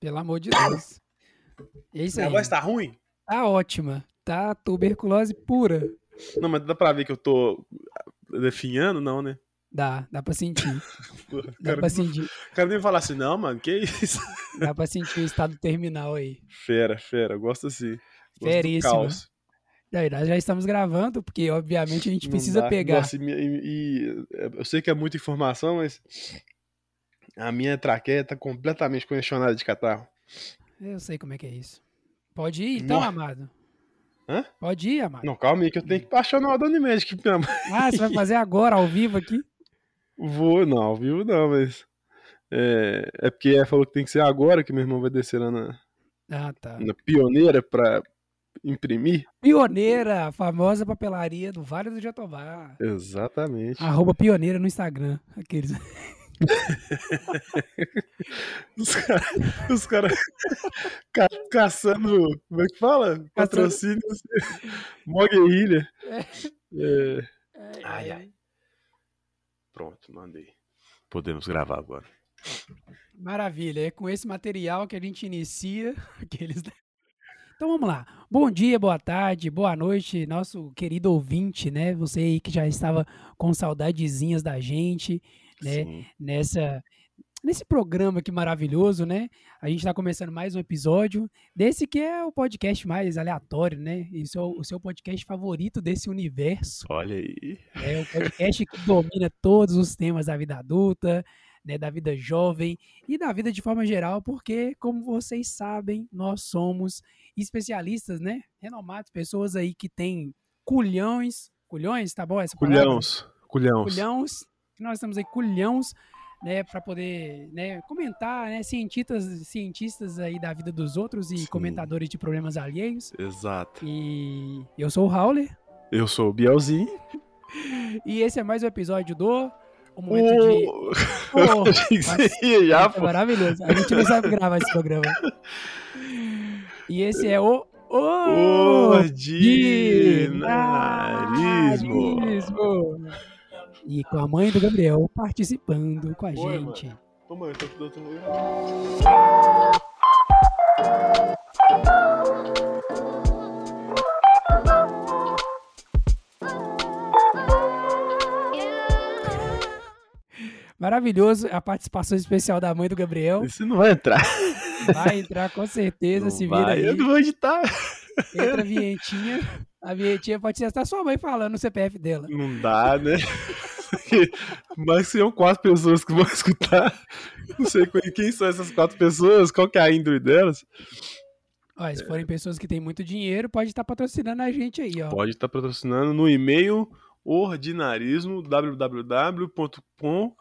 Pelo amor de Deus. É isso aí. A voz tá ruim? Tá ótima. Tá tuberculose pura. Não, mas dá pra ver que eu tô definhando, não, né? Dá, dá pra sentir. Porra, Dá cara, pra sentir. O cara nem falar assim, não, mano, que isso? Dá pra sentir o estado terminal aí. Fera, fera, gosto assim. Caos. Daí, nós já estamos gravando, porque obviamente a gente Não precisa dá. pegar. Nossa, e, e- e- eu sei que é muita informação, mas a minha traqueia tá completamente congestionada de catarro. Eu sei como é que é isso. Pode ir então, amado? Hã? Pode ir, amado. Não, calma aí que eu tenho que baixar no Adoni Magic. Ah, você vai fazer agora, ao vivo aqui? Vou, não, ao vivo não, mas. É, é porque ela falou que tem que ser agora que meu irmão vai descer lá na, Ah, tá. na pioneira pra imprimir. Pioneira, a famosa papelaria do Vale do Jatobá. Exatamente. Arroba pioneira no Instagram. Aqueles. Os caras os cara ca- caçando. Como é que fala? Patrocínio. Mó guerrilha. É, Ai, ai. Pronto, mandei. Podemos gravar agora. Maravilha, é com esse material que a gente inicia aqueles. Então vamos lá. Bom dia, boa tarde, boa noite, nosso querido ouvinte, né? Você aí que já estava com saudadezinhas da gente, né? Sim. Nessa nesse programa que maravilhoso, né? A gente está começando mais um episódio desse que é o podcast mais aleatório, né? Isso é o seu podcast favorito desse universo. Olha aí. É o podcast que domina todos os temas da vida adulta, né, da vida jovem e da vida de forma geral, porque, como vocês sabem, nós somos especialistas, né? Renomados, pessoas aí que têm culhões. Culhões, tá bom essa palavra? Culhãos. Culhãos. Culhões. Nós estamos aí culhões, né, para poder, né, comentar, né, cientistas, cientistas aí da vida dos outros e Sim. comentadores de problemas alheios. Exato. E eu sou o Howler. Eu sou o Bielzinho. E esse é mais um episódio do O Momento de. Oh, ia já, é maravilhoso. A gente não sabe gravar esse programa. E esse é o. Ordinarismo. Ordinarismo. E com a mãe do Gabriel participando com a Oi, gente. Ô, mãe, eu tô aqui do outro lugar. Maravilhoso a participação especial da mãe do Gabriel. Esse não vai entrar. Vai entrar com certeza, Não se vira vai. aí. Eu não vou editar. Entra a vinhetinha. A vinhetinha pode ser até sua mãe falando o CPF dela. Não dá, né? Mas seriam quatro pessoas que vão escutar. Não sei quem- são essas quatro pessoas, qual que é a índole delas. Olha, se forem pessoas que têm muito dinheiro, pode estar patrocinando a gente aí, ó. Pode estar patrocinando no e-mail ordinarismo www.com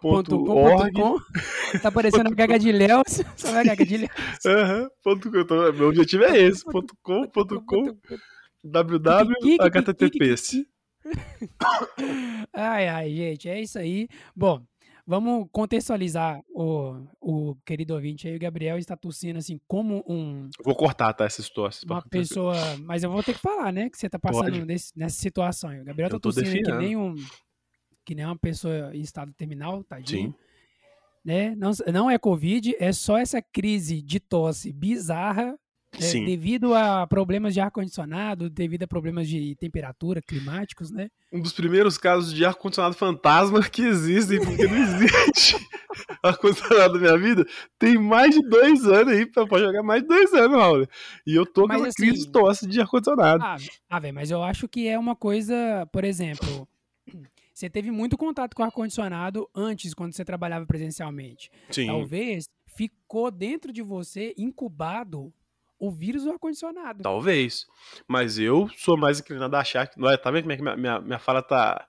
Ponto com, ponto com. Tá parecendo a Gaga de Léo. Sabe a Gaga de Léo? Ponto com, tô- meu objetivo é esse. Ponto com, ponto com, www, https. Ai, ai, gente, é isso aí. Bom, vamos contextualizar o, o querido ouvinte aí. O Gabriel está tossindo assim como um, Vou cortar, tá, essa situação. uma pessoa. Mas eu vou ter que falar, né? Que você tá passando nesse- nessa situação. O Gabriel Eu tá tô tossindo que nem um. Que nem uma pessoa em estado terminal, tadinho. Sim. Né? Não, não é Covid, é só essa crise de tosse bizarra é, Sim. devido a problemas de ar-condicionado, devido a problemas de temperatura climáticos, né? Um dos primeiros casos de ar-condicionado fantasma que existem, porque não existe ar-condicionado na minha vida. Tem mais de dois anos aí, pode jogar mais de dois anos, Raul. E eu tô com uma assim- crise de tosse de ar-condicionado. Ah, ah velho, mas eu acho que é uma coisa, por exemplo, você teve muito contato com ar-condicionado antes, quando você trabalhava presencialmente. Sim. Talvez ficou dentro de você, incubado, o vírus do ar-condicionado. Talvez. Mas eu sou mais inclinado a achar que. É, tá vendo como é que minha, minha, minha fala tá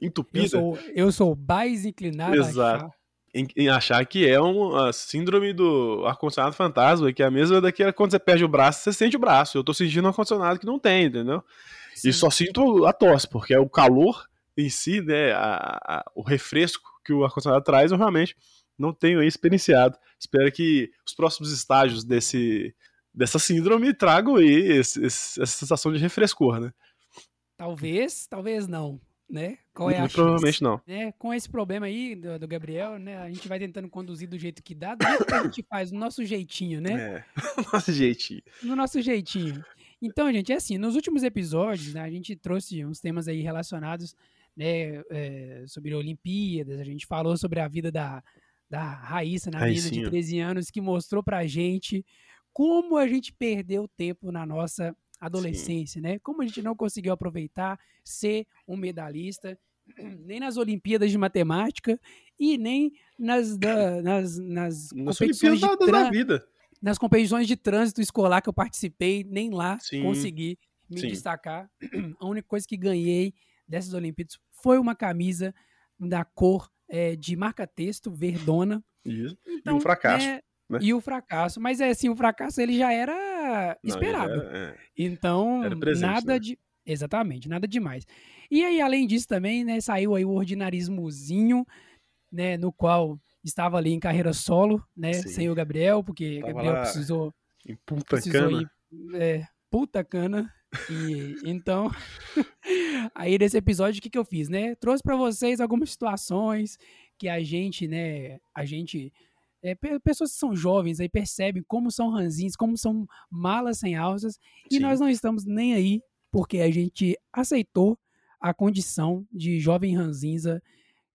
entupida? Eu sou, eu sou mais inclinado a Exato. achar. Em, em achar que é uma síndrome do ar-condicionado fantasma, que é a mesma daquela quando você perde o braço, você sente o braço. Eu tô sentindo um ar-condicionado que não tem, entendeu? Sim. E só sinto a tosse, porque é o calor em si, né? a- a- o refresco que o ar-condicionado traz, eu realmente não tenho aí experienciado. Espero que os próximos estágios desse, dessa síndrome tragam aí esse- esse- essa sensação de refrescor, né? Talvez, talvez não. né? Qual é a chance? provavelmente não. né, com esse problema aí do, do Gabriel, né, a gente vai tentando conduzir do jeito que dá, do jeito que a gente faz, no nosso jeitinho, né? É. Nossa, jeitinho. No nosso jeitinho. Então, gente, é assim, nos últimos episódios, né, a gente trouxe uns temas aí relacionados, né, é, sobre Olimpíadas, a gente falou sobre a vida da, da Raíssa, na menina de Raicinha. 13 anos, que mostrou pra gente como a gente perdeu tempo na nossa adolescência, né? Como a gente não conseguiu aproveitar ser um medalhista, nem nas Olimpíadas de Matemática e nem nas, da- nas, nas Nas competições de da vida. nas competições de trânsito escolar que eu participei, nem lá Sim, consegui me sim. destacar. A única coisa que ganhei dessas Olimpíadas foi uma camisa da cor eh, de marca-texto, verdona. Isso. Então, um fracasso, né, né? E o fracasso. Mas é assim, o fracasso ele já era Não, esperado. ele era- é. Então, Era presente, nada né? de. Exatamente, nada demais. E aí, além disso, também, né, saiu aí o ordinarismozinho, né, no qual estava ali em carreira solo, né, Sim. sem o Gabriel, porque Tava Gabriel precisou, Em Punta precisou Cana. ir, é, puta cana. E então, aí nesse episódio, o que, que eu fiz, né? Trouxe pra vocês algumas situações que a gente, né, a gente é, pe- pessoas que são jovens aí percebem como são ranzinhos, como são malas sem alças, e Sim. nós não estamos nem aí, porque a gente aceitou a condição de jovem ranzinza,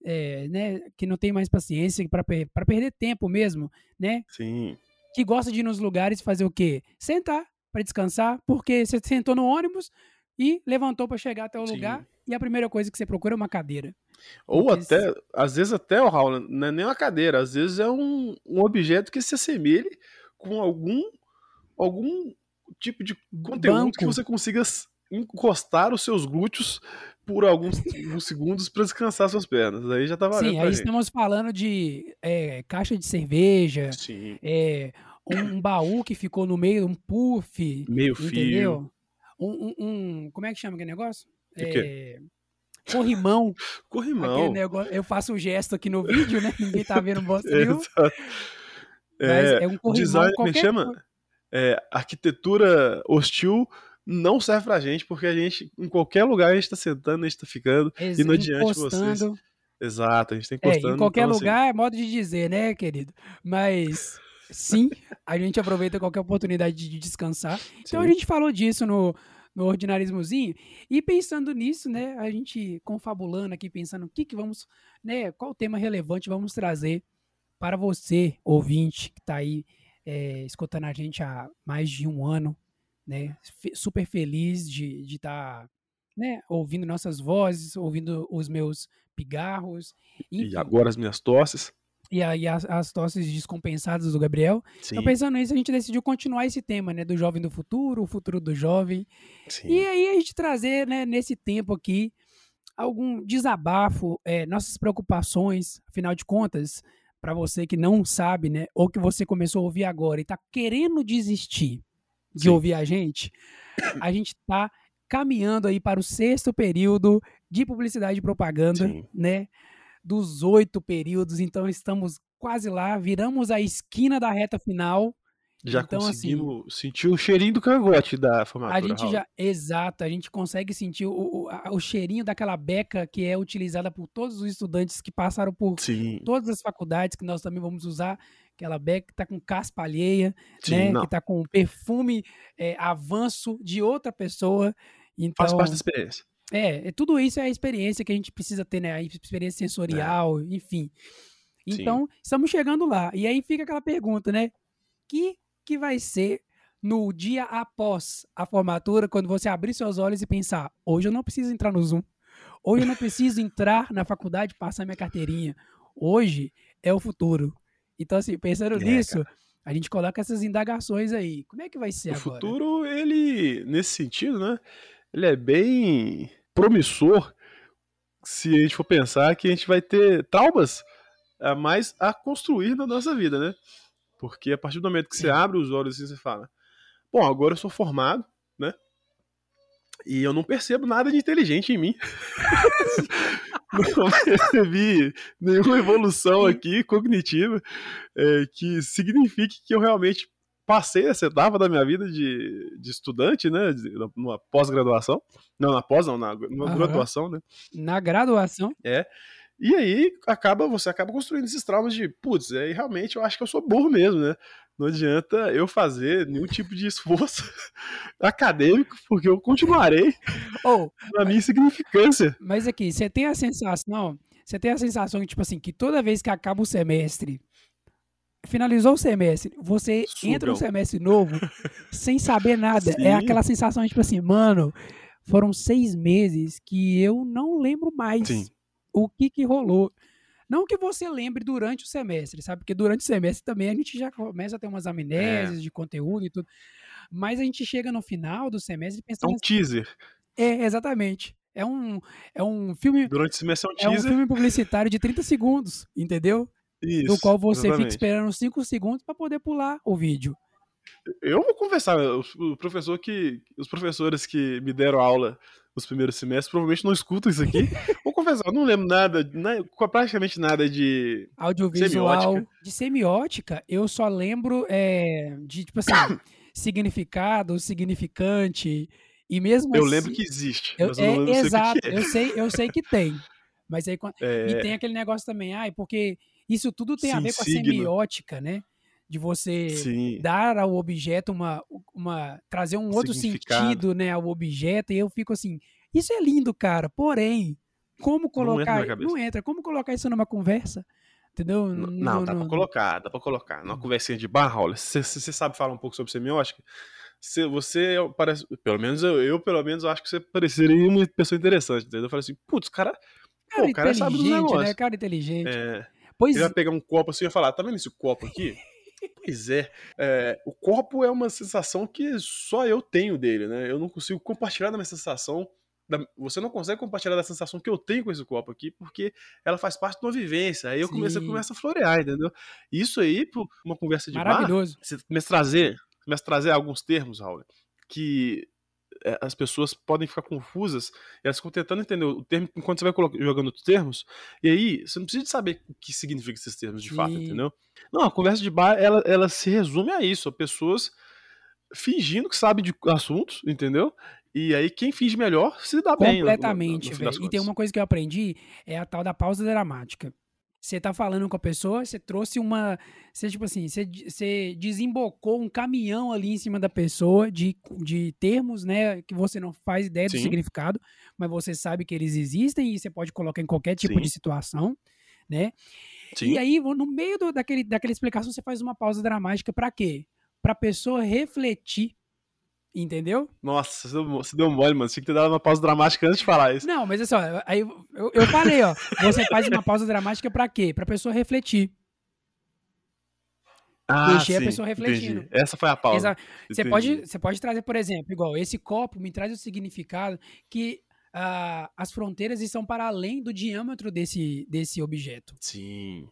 é, né, que não tem mais paciência para perder tempo mesmo, né? Sim. Que gosta de ir nos lugares e fazer o quê? Sentar para descansar, porque você sentou no ônibus e levantou para chegar até o Sim. lugar, e a primeira coisa que você procura é uma cadeira. Ou Porque até, às vezes até, o Raul, não é nem uma cadeira, às vezes é um, um objeto que se assemelhe com algum, algum tipo de conteúdo que Banco. você consiga encostar os seus glúteos por alguns, alguns segundos para descansar suas pernas. Aí já tá valendo Sim, aí estamos falando de é, caixa de cerveja, é, um, baú que ficou no meio, um puff, meio fio. entendeu? Um, um- um- como é que chama aquele negócio? O? É, corrimão. Corrimão. negócio, eu faço um gesto aqui no vídeo, né? Ninguém tá vendo bosta nenhuma. É, é um corrimão design, é que qualquer chama? coisa. é, arquitetura hostil não serve pra gente, porque a gente, em qualquer lugar, a gente tá sentando, a gente tá ficando, Ex- indo adiante de vocês. Exato, a gente tá É, encostando. em qualquer então, assim, lugar é modo de dizer, né, querido? Mas sim, a gente aproveita qualquer oportunidade de descansar. Então a sim. gente falou disso no, no ordinarismozinho. E pensando nisso, né, a gente confabulando aqui, pensando o que, que vamos, né, qual tema relevante vamos trazer para você, ouvinte, que está aí é, escutando a gente há mais de um ano, né, super feliz de estar, né, ouvindo nossas vozes, ouvindo os meus pigarros, E enfim, agora as minhas tosses. E aí as, as tosses descompensadas do Gabriel. Sim, Então, pensando nisso, a gente decidiu continuar esse tema, né? Do jovem do futuro, o futuro do jovem. sim. E aí a gente trazer, né, nesse tempo aqui, algum desabafo, é, nossas preocupações, afinal de contas, para você que não sabe, né? Ou que você começou a ouvir agora e tá querendo desistir de Sim. ouvir a gente, a gente tá caminhando aí para o sexto período de publicidade e propaganda Sim. né? Dos oito períodos, então estamos quase lá, viramos a esquina da reta final. Já então, assim, conseguimos sentir o cheirinho do cangote da A formatura. gente Raul. já, exato, a gente consegue sentir o, o, a- o cheirinho daquela beca que é utilizada por todos os estudantes que passaram por Sim, todas as faculdades, que nós também vamos usar aquela beca que tá com caspa alheia, sim, né? não. Que tá com perfume é, avanço de outra pessoa. Então, Faz parte da experiência. É, é, tudo isso é a experiência que a gente precisa ter, né? A experiência sensorial, enfim. É. Sim. Então, estamos chegando lá. E aí fica aquela pergunta, né? Que que vai ser no dia após a formatura, quando você abrir seus olhos e pensar: hoje eu não preciso entrar no Zoom. Hoje eu não preciso entrar na faculdade e passar minha carteirinha. Hoje é o futuro. Então, assim, pensando É, nisso, a gente coloca essas indagações aí. Como é que vai ser O agora? futuro, ele, nesse sentido, né? Ele é bem promissor se a gente for pensar que a gente vai ter traumas a mais a construir na nossa vida, né? Porque a partir do momento que você abre os olhos e você fala, bom, agora eu sou formado, né? E eu não percebo nada de inteligente em mim. não percebi nenhuma evolução aqui cognitiva é, que signifique que eu realmente passei essa etapa da minha vida de, de estudante, né? De, numa pós-graduação. Não, na pós, não, na, na graduação, né? Na graduação. É. E aí acaba, você acaba construindo esses traumas de, putz, aí realmente eu acho que eu sou burro mesmo, né? Não adianta eu fazer nenhum tipo de esforço acadêmico, porque eu continuarei oh, na minha insignificância. Mas aqui, você tem a sensação, você tem a sensação que, tipo assim, que toda vez que acaba o semestre, finalizou o semestre, você entra no semestre novo sem saber nada. É Sim. É aquela sensação de, tipo assim, mano, foram seis meses que eu não lembro mais Sim. o que que rolou. Não que você lembre durante o semestre, sabe? Porque durante o semestre também a gente já começa a ter umas amnésias é. de conteúdo e tudo. Mas a gente chega no final do semestre pensando. É um assim, teaser. É, exatamente. É um, é um filme. Durante o semestre é um teaser. É um filme publicitário de 30 segundos, entendeu? Isso. No qual você exatamente. fica esperando 5 segundos para poder pular o vídeo. Eu vou conversar. O professor que. Os professores que me deram aula nos primeiros semestres provavelmente não escutam isso aqui. vou confessar, eu não lembro nada, né, praticamente nada de. Audiovisual. Semiótica. De semiótica, eu só lembro é, de, tipo assim, significado, significante. E mesmo Eu assim, lembro que existe. Eu, é, exato, é. eu sei, eu sei que tem. Mas aí é... e tem aquele negócio também, ai, porque isso tudo tem Sim, a ver com a semiótica, né? de você Sim. dar ao objeto uma, uma trazer um outro sentido, né, ao objeto, e eu fico assim, isso é lindo, cara, porém, como colocar, não entra, não entra como colocar isso numa conversa? Entendeu? Não, não dá não, pra colocar, dá pra colocar. Numa hum. conversinha de barra, olha, você sabe falar um pouco sobre semiótica? Você, você parece, pelo menos eu, eu, pelo menos, acho que você pareceria uma pessoa interessante, entendeu? Eu falei assim, putz, cara, cara, pô, o cara sabe dos negócios. Né? Cara inteligente. É, pois ele vai pegar um copo assim e falar, tá vendo esse copo aqui? Pois é. é. O corpo é uma sensação que só eu tenho dele, né? Eu não consigo compartilhar da minha sensação. Da... Você não consegue compartilhar da sensação que eu tenho com esse corpo aqui, porque ela faz parte de uma vivência. Aí eu comecei a começar a florear, entendeu? Isso aí, uma conversa de Maravilhoso. bar, você começa a trazer, começa a trazer alguns termos, Raul, que as pessoas podem ficar confusas, elas ficam tentando entender o termo enquanto você vai jogando os termos, e aí você não precisa saber o que significa esses termos de fato, entendeu? Não, a conversa de bar, ela, ela se resume a isso, a pessoas fingindo que sabem de assuntos, entendeu? E aí quem finge melhor se dá bem. Completamente, velho. E tem uma coisa que eu aprendi, é a tal da pausa dramática. Você tá falando com a pessoa, você trouxe uma. Você, tipo assim, você, você desembocou um caminhão ali em cima da pessoa de, de termos, né? Que você não faz ideia Sim. do significado, mas você sabe que eles existem e você pode colocar em qualquer tipo Sim. de situação, né? Sim. E aí, no meio do, daquele, daquela explicação, você faz uma pausa dramática para quê? Pra pessoa refletir Entendeu? Nossa, você deu mole, mano. Você tinha que ter dado uma pausa dramática antes de falar isso. Não, mas é só, aí eu, eu falei, ó. Você faz uma pausa dramática pra quê? Pra pessoa refletir. Ah, Deixei sim, a pessoa refletindo. Entendi. Essa foi a pausa. Você pode, você pode trazer, por exemplo, igual esse copo me traz o significado que uh, as fronteiras estão para além do diâmetro desse, desse objeto. Sim.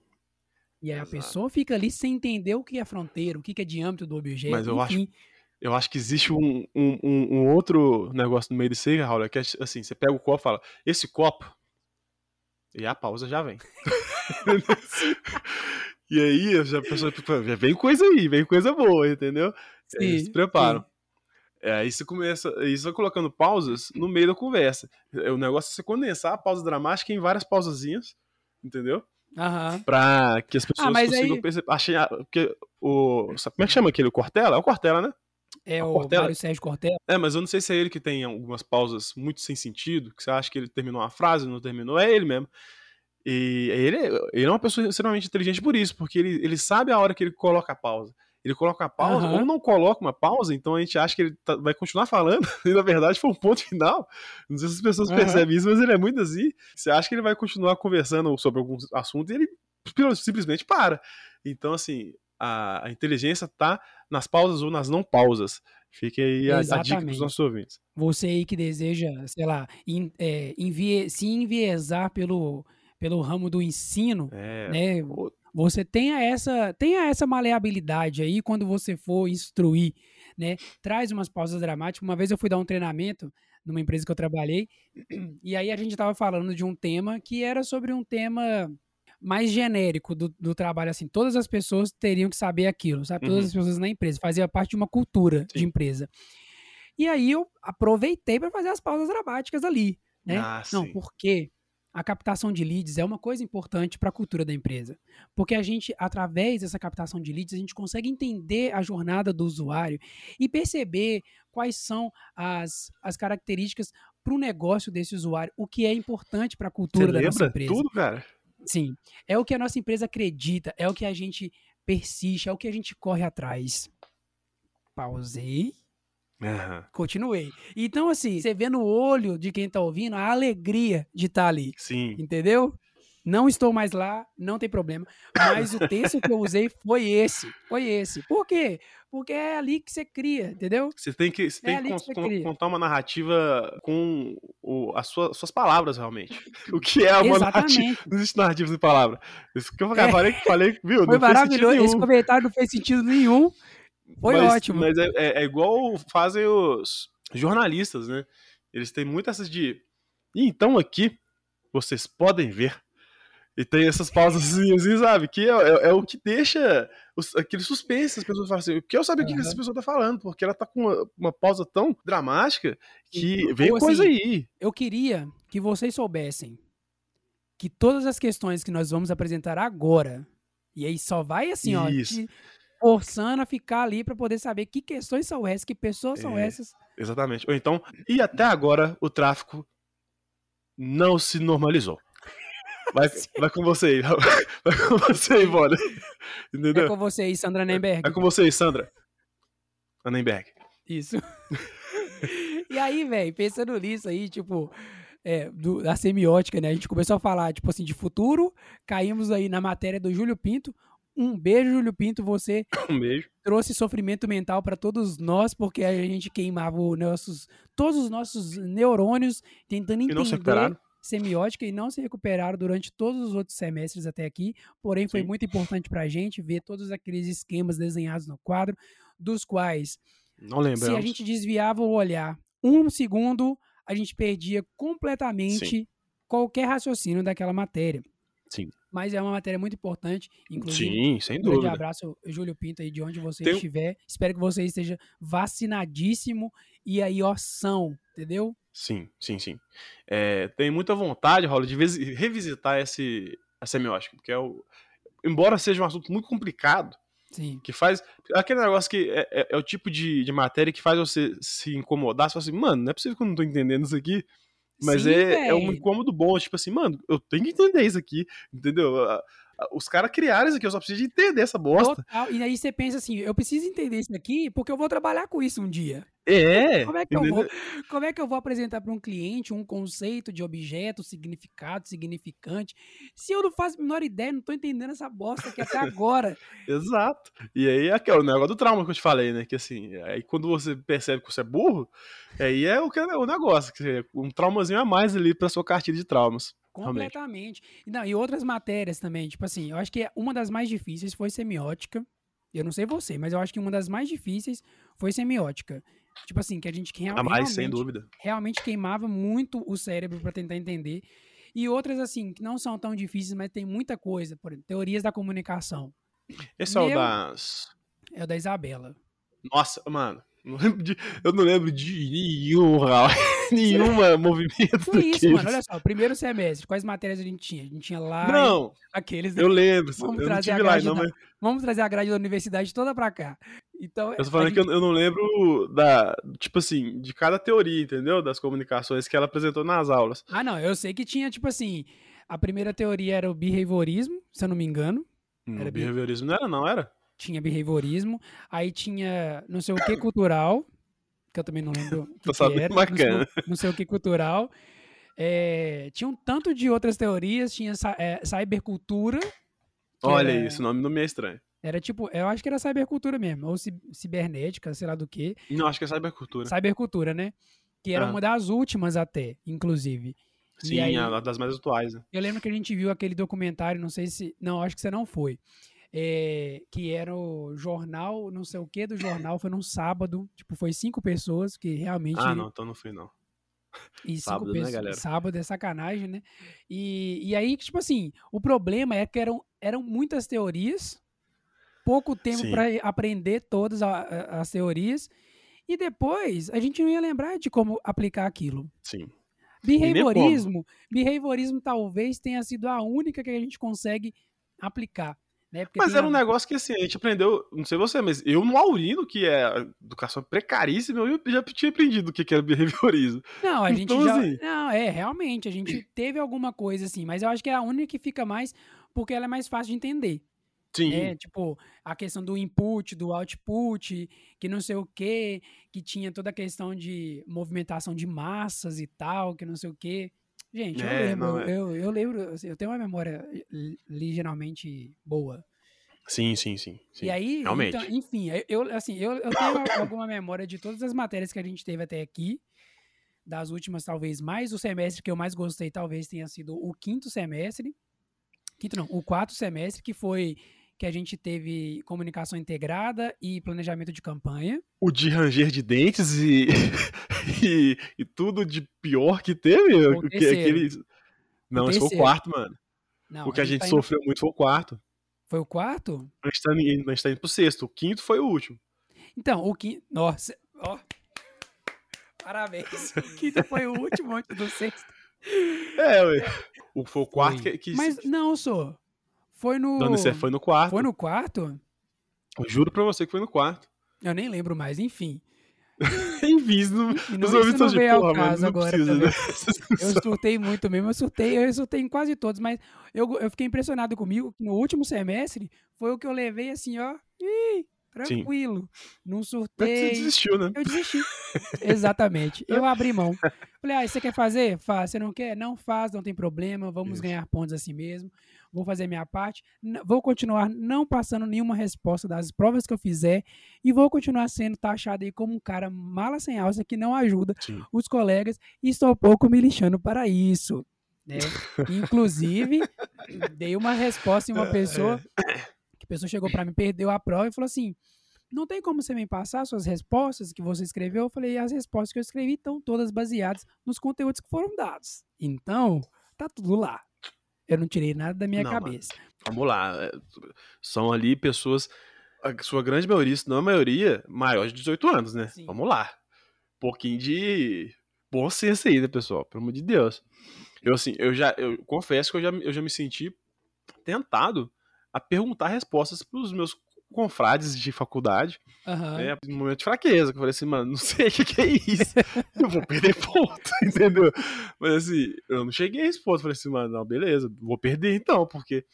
E aí Exato. a pessoa fica ali sem entender o que é fronteira, o que é diâmetro do objeto. Mas eu enfim. acho eu acho que existe um, um, um, outro negócio no meio desse aí, Raul, que é assim, você pega o copo e fala, esse copo, e a pausa já vem. e aí a pessoa vem coisa aí, vem coisa boa, entendeu? Sim, Eles se preparam. É, aí você começa, aí você vai colocando pausas no meio da conversa. É, o negócio é você condensar a pausa dramática em várias pausazinhas, entendeu? Uhum. Pra que as ah, pessoas ah, consigam aí... perceber. Achei, porque o. Como é que chama aquele? O Cortella? É o Cortella, né? É o Cortella. Mário Sérgio Cortella. É, mas eu não sei se é ele que tem algumas pausas muito sem sentido, que você acha que ele terminou uma frase, não terminou, é ele mesmo. E ele, ele é uma pessoa extremamente inteligente por isso, porque ele, ele sabe a hora que ele coloca a pausa. Ele coloca a pausa, uhum. ou não coloca uma pausa, então a gente acha que ele tá, vai continuar falando, e na verdade foi um ponto final. Não sei se as pessoas uhum. percebem isso, mas ele é muito assim. Você acha que ele vai continuar conversando sobre algum assunto e ele simplesmente para. Então, assim, a, a inteligência está nas pausas ou nas não pausas. Fique aí a, a dica para os nossos ouvintes. Você aí que deseja, sei lá, in, é, envie, se enviesar pelo, pelo ramo do ensino, é, né? Você tenha essa, tenha essa maleabilidade aí quando você for instruir, né? Traz umas pausas dramáticas. Uma vez eu fui dar um treinamento numa empresa que eu trabalhei, e aí a gente estava falando de um tema que era sobre um tema mais genérico do, do trabalho, assim, todas as pessoas teriam que saber aquilo, sabe? Todas Uhum. as pessoas na empresa, fazia parte de uma cultura de Sim. empresa. E aí eu aproveitei para fazer as pausas dramáticas ali, né? Ah, Não, sim. porque a captação de leads é uma coisa importante para a cultura da empresa. Porque a gente, através dessa captação de leads, a gente consegue entender a jornada do usuário e perceber quais são as, as características para o negócio desse usuário, o que é importante para a Você cultura da nossa lembra empresa. tudo, cara? Sim, é o que a nossa empresa acredita, é o que a gente persiste, é o que a gente corre atrás. Pausei, Aham. continuei. Então, assim, você vê no olho de quem tá ouvindo a alegria de estar ali, Sim. entendeu? Não estou mais lá, não tem problema. Mas o texto que eu usei foi esse. Foi esse. Por quê? Porque é ali que você cria, entendeu? Você tem que, você É tem que que você con- contar uma narrativa com o- as sua- suas palavras, realmente. O que é uma narrativa? Não existe narrativa sem palavra. Isso que eu É. falei, falei, viu? Foi maravilhoso. Esse comentário não fez sentido nenhum. Foi mas, ótimo. Mas é, é- é igual fazem os jornalistas, né? Eles têm muito essas de. "E então aqui vocês podem ver. E tem essas pausas assim, sabe? Que é, é- é o que deixa os- aquele suspense. As pessoas falam assim: eu quero saber o que que essa pessoa tá falando, porque ela tá com uma, uma pausa tão dramática que Ou vem assim, coisa aí. Eu queria que vocês soubessem que todas as questões que nós vamos apresentar agora, e aí só vai assim, ó, Isso. te forçando a ficar ali para poder saber que questões são essas, que pessoas são É. essas. Exatamente. Ou então, e até agora o tráfico não se normalizou. Vai, vai com você aí. Vai com você aí. É Entendeu? com você aí, Sandra Nemberg. É com você aí, Sandra. Annenberg. Isso. e aí, velho, pensando nisso aí, tipo, é, do- da semiótica, né? A gente começou a falar, tipo assim, de futuro, caímos aí na matéria do Júlio Pinto. Um beijo, Júlio Pinto, você Um beijo. trouxe sofrimento mental para todos nós, porque a gente queimava os nossos, todos os nossos neurônios tentando entender. Semiótica e não se recuperaram durante todos os outros semestres até aqui. Porém, foi Sim. muito importante para a gente ver todos aqueles esquemas desenhados no quadro, dos quais, se a gente desviava o olhar um segundo, a gente perdia completamente qualquer raciocínio daquela matéria. Sim. Mas é uma matéria muito importante, inclusive Sim, sem um grande dúvida. abraço, Júlio Pinto, aí de onde você Tem estiver. Espero que você esteja vacinadíssimo e aí, ó, são, entendeu? Sim, sim, sim. É, tem muita vontade, Raul, de visi- revisitar esse, a semiótica, porque é o, embora seja um assunto muito complicado, Sim. que faz. Aquele negócio que é, é- é o tipo de, de matéria que faz você se incomodar, você fala assim, mano, não é possível que eu não tô entendendo isso aqui. Mas Sim, é, é um incômodo bom, tipo assim, mano, eu tenho que entender isso aqui, entendeu? Os caras criaram isso aqui, eu só preciso de entender essa bosta. Total. E aí você pensa assim, eu preciso entender isso aqui porque eu vou trabalhar com isso um dia. É, Como é que eu vou, como é que eu vou apresentar para um cliente um conceito de objeto, significado, significante, se eu não faço a menor ideia, não tô entendendo essa bosta aqui até agora. Exato. E aí é aquele negócio do trauma que eu te falei, né? Que assim, aí quando você percebe que você é burro, aí é o, que é o negócio, que um traumazinho a mais ali pra sua cartilha de traumas. Realmente. Completamente. E Não, e outras matérias também, tipo assim, eu acho que uma das mais difíceis foi semiótica. Eu não sei você, mas eu acho que uma das mais difíceis foi semiótica. Tipo assim, que a gente real- A mais, sem realmente, dúvida. realmente queimava muito o cérebro para tentar entender. E outras, assim, que não são tão difíceis, mas tem muita coisa. Por exemplo, teorias da comunicação. Esse é o Meu- das. É o da Isabela. Nossa, mano. Não lembro de- eu não lembro de nenhum. Nenhuma movimento Foi isso, daqueles. mano. Olha só, primeiro semestre, quais matérias a gente tinha? A gente tinha lá Não, aqueles. né? eu lembro. Vamos eu não trazer a lá, grade não, da- mas Vamos trazer a grade da universidade toda pra cá. Então, eu tô falando a que eu, eu não lembro da. Tipo assim, de cada teoria, entendeu? Das comunicações que ela apresentou nas aulas. Ah, não, eu sei que tinha, tipo assim, a primeira teoria era o behaviorismo, se eu não me engano. Hum, Era bem- behaviorismo não era, não, era? Tinha behaviorismo, aí tinha não sei o que cultural, que eu também não lembro Tô sabendo era. Não sei, bacana. não sei o que cultural. É, tinha um tanto de outras teorias, tinha é, cybercultura. Olha era, isso, o nome não me é estranho. Era tipo, eu acho que era cybercultura mesmo, ou ci- cibernética, sei lá do que. Não, acho que é cybercultura. Cybercultura, né? Que era Ah. uma das últimas até, inclusive. Sim, aí- a das mais atuais, né? Eu lembro que a gente viu aquele documentário, não sei se. Não, acho que você não foi. É, que era o jornal, não sei o que do jornal, foi num sábado. Tipo, foi cinco pessoas que realmente. Ah, não, então não fui, não. E Sábado, né, galera? Sábado é sacanagem, né? E, e aí, tipo assim, o problema é que eram, eram muitas teorias, pouco tempo para aprender todas a- a- as teorias, e depois a gente não ia lembrar de como aplicar aquilo. Sim. Behaviorismo, behaviorismo talvez tenha sido a única que a gente consegue aplicar. Né? Porque Mas era a- um negócio que assim, a gente aprendeu, não sei você, mas eu no Aurino, que é educação precaríssima, eu já tinha aprendido o que era behaviorismo. Não, a gente Então, já. assim- Não, é, realmente, a gente teve alguma coisa assim, mas eu acho que é a única que fica mais porque ela é mais fácil de entender. Sim. né? Tipo, a questão do input, do output, que não sei o quê, que tinha toda a questão de movimentação de massas e tal, que não sei o quê. Gente, eu É, lembro, é. eu, eu lembro, assim, eu tenho uma memória li- ligeiramente boa. Sim, sim, sim. sim. E aí, realmente. então, enfim, eu assim, eu, eu tenho alguma memória de todas as matérias que a gente teve até aqui, das últimas talvez mais, o semestre que eu mais gostei talvez tenha sido o quinto semestre, quinto não, o quarto semestre, que foi que a gente teve comunicação integrada e planejamento de campanha. O de ranger de dentes e, e, e tudo de pior que teve. O o que, aquele... Não, esse foi o quarto, mano. Não, o que a gente tá indo- sofreu muito foi o quarto. Foi o quarto? A gente, tá indo, a gente tá indo pro sexto. O quinto foi o último. Então, o quinto. Nossa, ó. Parabéns. O quinto foi o último antes do sexto. É, ué. O, foi o quarto Foi. que. que Mas não, sou. Foi no. Não, isso é, foi no quarto. Foi no quarto? Eu Juro pra você que foi no quarto. Eu nem lembro mais, enfim. Enfim, não, não, os ouvintes estão de porra, caso não agora precisa, né? Eu surtei muito mesmo, eu surtei, eu surtei em quase todos, mas eu, eu fiquei impressionado comigo que no último semestre foi o que eu levei assim, ó, ih, tranquilo. Não Mas Você surtei. desistiu, né? Eu desisti. Exatamente. Eu abri mão. Falei, ah, você quer fazer? Faz. Você não quer? Não faz, não tem problema. Vamos Isso. ganhar pontos assim mesmo. Vou fazer minha parte. Vou continuar não passando nenhuma resposta das provas que eu fizer. E vou continuar sendo taxado aí como um cara mala sem alça que não ajuda Sim. os colegas. E estou pouco me lixando para isso. Né? Inclusive, dei uma resposta em uma pessoa. Que a pessoa chegou para mim, perdeu a prova e falou assim: não tem como você me passar suas respostas que você escreveu? Eu falei, as respostas que eu escrevi estão todas baseadas nos conteúdos que foram dados. Então, tá tudo lá. Eu não tirei nada da minha Não, cabeça. Vamos lá. é, São ali pessoas, a sua grande maioria, se não a maioria, maior de 18 anos, né? Sim. Vamos lá. Um pouquinho de bom senso aí, né, pessoal? Pelo amor de Deus. Eu, assim, eu já, eu confesso que eu já, eu já me senti tentado a perguntar respostas pros meus confrades de faculdade, Aham. né? No momento de fraqueza, que eu falei assim, mano, não sei o que, que é isso. eu vou perder ponto, entendeu? Mas assim, eu não cheguei a esse ponto. Falei assim, mano, não, beleza, vou perder então, porque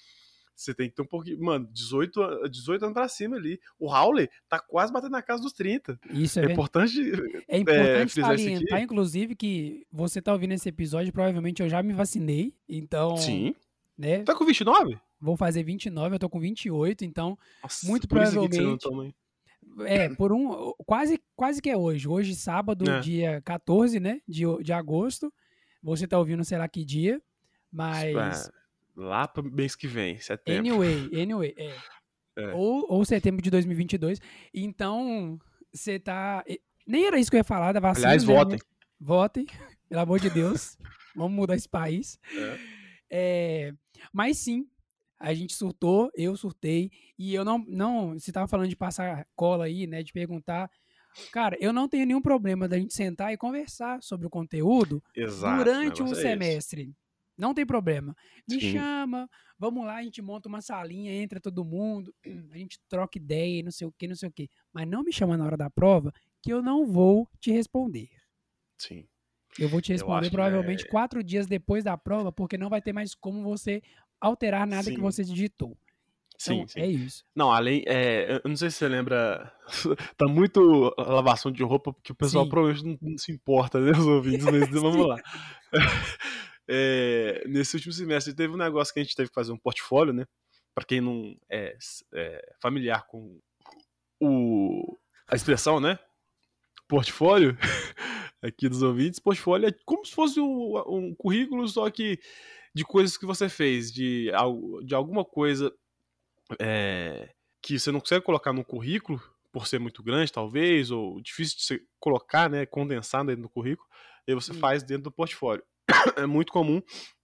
você tem que ter um pouquinho. Mano, 18, an- 18 anos pra cima ali. O Howley tá quase batendo na casa dos 30. Isso é, É importante. É importante frisar isso aqui. salientar, inclusive, que você tá ouvindo esse episódio, provavelmente eu já me vacinei. Então, Sim. né? Tá com 29? Vou fazer 29, eu tô com 28, então, Nossa, Muito provavelmente- toma, hein? é, por um. Quase, quase que é hoje. Hoje, sábado, É. dia 14, né? De, de agosto. Você tá ouvindo, sei lá que dia. Mas. Ah, lá pro mês que vem, setembro. Anyway, anyway, é. É. Ou, ou setembro de 2022. Então, você tá. Nem era isso que eu ia falar da vacina. Aliás, né? votem. Votem, pelo amor de Deus. Vamos mudar esse país. É. É, mas sim, a gente surtou, eu surtei. E eu não. não você tava falando de passar cola aí, né? De perguntar. Cara, eu não tenho nenhum problema da gente sentar e conversar sobre o conteúdo Exato. durante o um é semestre. Não tem problema. Me Sim. chama, vamos lá, a gente monta uma salinha, entra todo mundo, a gente troca ideia, e não sei o que, não sei o que. Mas não me chama na hora da prova, que eu não vou te responder. Sim. Eu vou te responder provavelmente é- quatro dias depois da prova, porque não vai ter mais como você alterar nada que Sim. você digitou. Sim, Então, sim. é isso. Não, além. é, eu não sei se você lembra. tá muito lavação de roupa, porque o pessoal Sim. provavelmente não, não se importa, né, os ouvintes, mas vamos lá. É, nesse último semestre teve um negócio que a gente teve que fazer um portfólio, né? Pra quem não é, é familiar com o, a expressão, né? Portfólio, aqui dos ouvintes, portfólio é como se fosse um, um currículo, só que de coisas que você fez, de, de alguma coisa é, que você não consegue colocar no currículo, por ser muito grande, talvez, ou difícil de você colocar, né, condensar dentro do currículo, e você Hum. faz dentro do portfólio. É muito comum,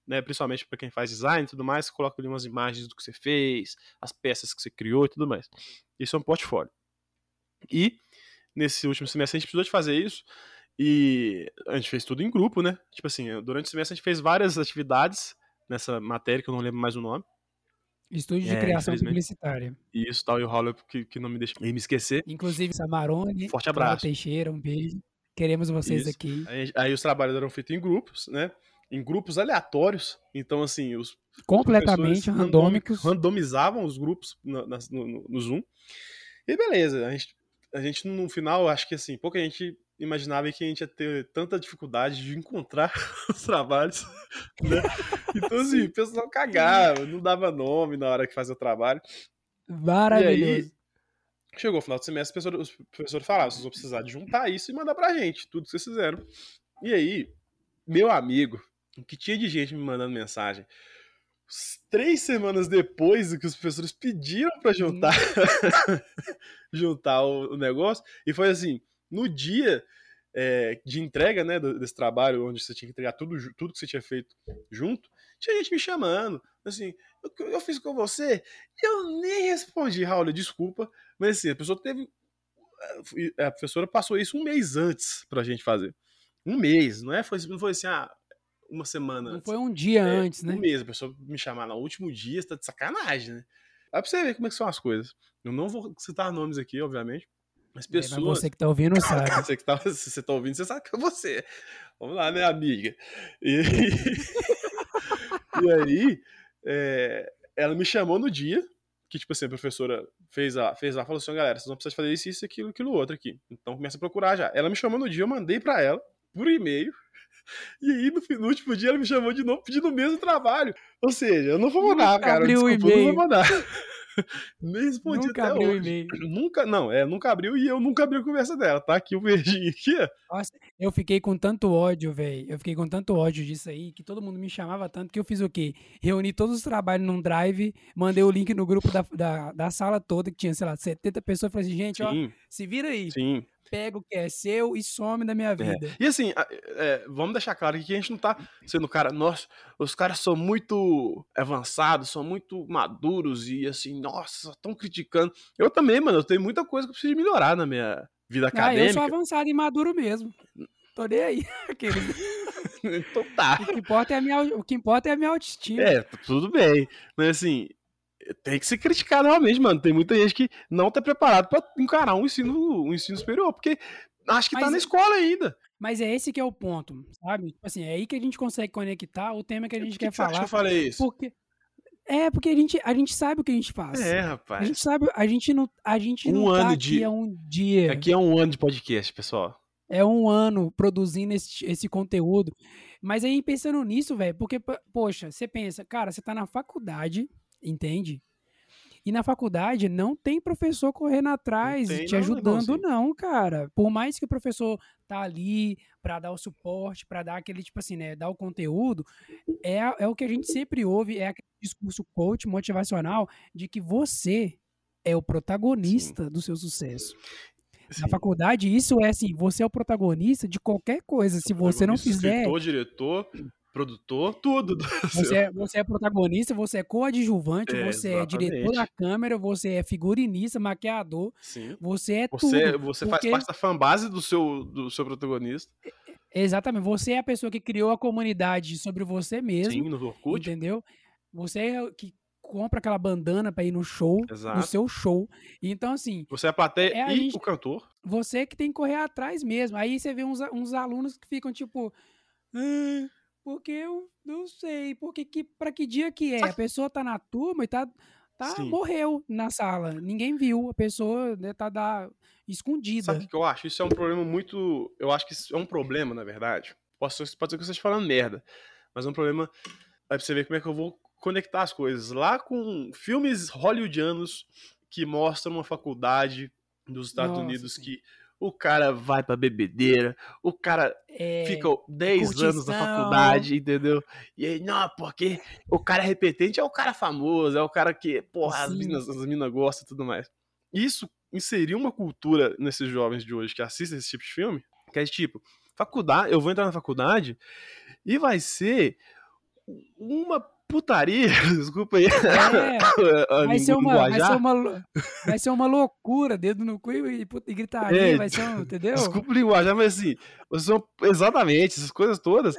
né, principalmente para quem faz design e tudo mais, você coloca ali umas imagens do que você fez, as peças que você criou e tudo mais. Isso é um portfólio. E nesse último semestre a gente precisou de fazer isso e a gente fez tudo em grupo, né? Tipo assim, durante o semestre a gente fez várias atividades nessa matéria que eu não lembro mais o nome. Estúdio de É, criação publicitária. E isso tal, e o Raul que, que não me deixa me esquecer. Inclusive, Samarone, Forte abraço. Teixeira, um beijo. Queremos vocês Isso. aqui. Aí, aí os trabalhos eram feitos em grupos, né? Em grupos aleatórios. Então, assim, os Completamente randômicos. randomizavam os grupos no- no- no Zoom. E beleza, a gente, a gente no final, acho que assim, pouca gente imaginava que a gente ia ter tanta dificuldade de encontrar os trabalhos. Né? Então, assim, o pessoal cagava, não dava nome na hora que fazia o trabalho. Maravilhoso. Chegou o final do semestre, os professores, os professores falaram: vocês vão precisar de juntar isso e mandar pra gente, tudo que vocês fizeram. E aí, meu amigo, o que tinha de gente me mandando mensagem, três semanas depois do que os professores pediram pra juntar, juntar o, o negócio, e foi assim: no dia é, de entrega né, do- desse trabalho, onde você tinha que entregar tudo, tudo que você tinha feito junto, tinha gente me chamando, assim, eu, eu fiz com você, eu nem respondi, Raul, desculpa, mas assim, a pessoa teve. A professora passou isso um mês antes pra gente fazer. Um mês, não é? Foi, não foi assim, ah, uma semana Não antes. foi um dia É, antes, né? Um mês, a pessoa me chamar no último dia, você tá de sacanagem, né? Aí pra você ver como é que são as coisas. Eu não vou citar nomes aqui, obviamente. Mas É, mas pessoas. você que tá ouvindo sabe. Você que tá, você tá ouvindo, você sabe que é você. Vamos lá, né, amiga? E, e aí, é, ela me chamou no dia, que, tipo assim, a professora fez a, fez a falou assim, galera, vocês vão precisar fazer isso, isso, aquilo, aquilo, outro aqui. Então começa a procurar já. Ela me chamou no dia, eu mandei pra ela, por e-mail, e aí no, no último dia ela me chamou de novo pedindo o mesmo trabalho. Ou seja, eu não vou mandar, Nunca cara, desculpa, eu não vou mandar. Nem respondi Nunca até abriu hoje. e-mail. Nunca, não, é, nunca abriu e eu nunca abri a conversa dela, tá? Aqui o verdinho aqui, ó. Nossa, eu fiquei com tanto ódio, velho. Eu fiquei com tanto ódio disso aí, que todo mundo me chamava tanto que eu fiz o quê? Reuni todos os trabalhos num drive, mandei o link no grupo da, da, da sala toda, que tinha, sei lá, 70 pessoas. Falei assim, gente, ó, Sim, se vira aí. sim. Pega o que é seu e some da minha vida. E assim, é, vamos deixar claro que a gente não tá sendo cara, nossa, os caras são muito avançados, são muito maduros e assim, nossa, estão criticando. Eu também, mano, eu tenho muita coisa que eu preciso melhorar na minha vida Ah, eu acadêmica. sou avançado e maduro mesmo. Tô nem aí. Aquele- então tá. O que importa é a minha, o que importa é a minha autoestima. É, tudo bem. Mas assim, tem que se criticar realmente, mano. Tem muita gente que não tá preparado pra encarar um ensino, um ensino superior, porque acho que tá Mas na é- escola ainda. Mas é esse que é o ponto, sabe? Tipo assim, é aí que a gente consegue conectar o tema que a gente que quer que você acha que falar. eu falei isso? Porque é porque a gente, a gente sabe o que a gente faz. É, A rapaz. gente sabe, a gente não, a gente Um não tá ano aqui de- há um dia. Aqui é um ano de podcast, pessoal. É um ano produzindo esse, esse conteúdo. Mas aí pensando nisso, velho, porque, po- poxa, você pensa, cara, você tá na faculdade, entende? E na faculdade não tem professor correndo atrás tem e te não, ajudando, não, cara. Por mais que o professor tá ali pra dar o suporte, pra dar aquele, tipo assim, né, dar o conteúdo, é, é o que a gente sempre ouve, é aquele discurso coach motivacional de que você é o protagonista do seu sucesso. Sim. Na faculdade, isso é assim, você é o protagonista de qualquer coisa. Se você não fizer, Escritor, diretor, produtor, tudo. do você é, você é protagonista, você é coadjuvante, É, você é diretor da exatamente. câmera, você é figurinista, maquiador, Sim. você é Você, tudo. você porque- faz parte da fanbase do seu, do seu protagonista. Exatamente, você é a pessoa que criou a comunidade sobre você mesmo, Sim, no Orkut. entendeu? Você é o que compra aquela bandana pra ir no show, no Exato. seu show. Então, assim, Você é a plateia É a e gente- o cantor. você que tem que correr atrás mesmo. Aí você vê uns, uns alunos que ficam tipo, "Ah, porque eu não sei, porque que, pra que dia que é? A pessoa tá na turma e tá, tá Sim. morreu na sala, ninguém viu, a pessoa né, tá da, escondida. Sabe o que eu acho? Isso é um problema muito. Eu acho que isso é um problema, na verdade. Posso, pode ser que você esteja falando merda. Mas é um problema. Aí pra você ver como é que eu vou conectar as coisas. Lá com filmes hollywoodianos que mostram uma faculdade dos Estados Nossa, Unidos sim. que o cara vai pra bebedeira, o cara É, fica 10 anos na curtição. faculdade, entendeu? E aí, não, porque o cara é repetente, é o cara famoso, é o cara que, porra, as Sim. minas, as minas gostam e tudo mais. Isso inseriu uma cultura nesses jovens de hoje que assistem esse tipo de filme, que é tipo, faculdade, eu vou entrar na faculdade e vai ser uma putaria, desculpa aí. É, vai, ser uma, vai, ser uma, vai ser uma loucura, dedo no cu e, e gritaria, é, vai ser um, entendeu? Desculpa o linguajar, mas assim, são exatamente essas coisas todas.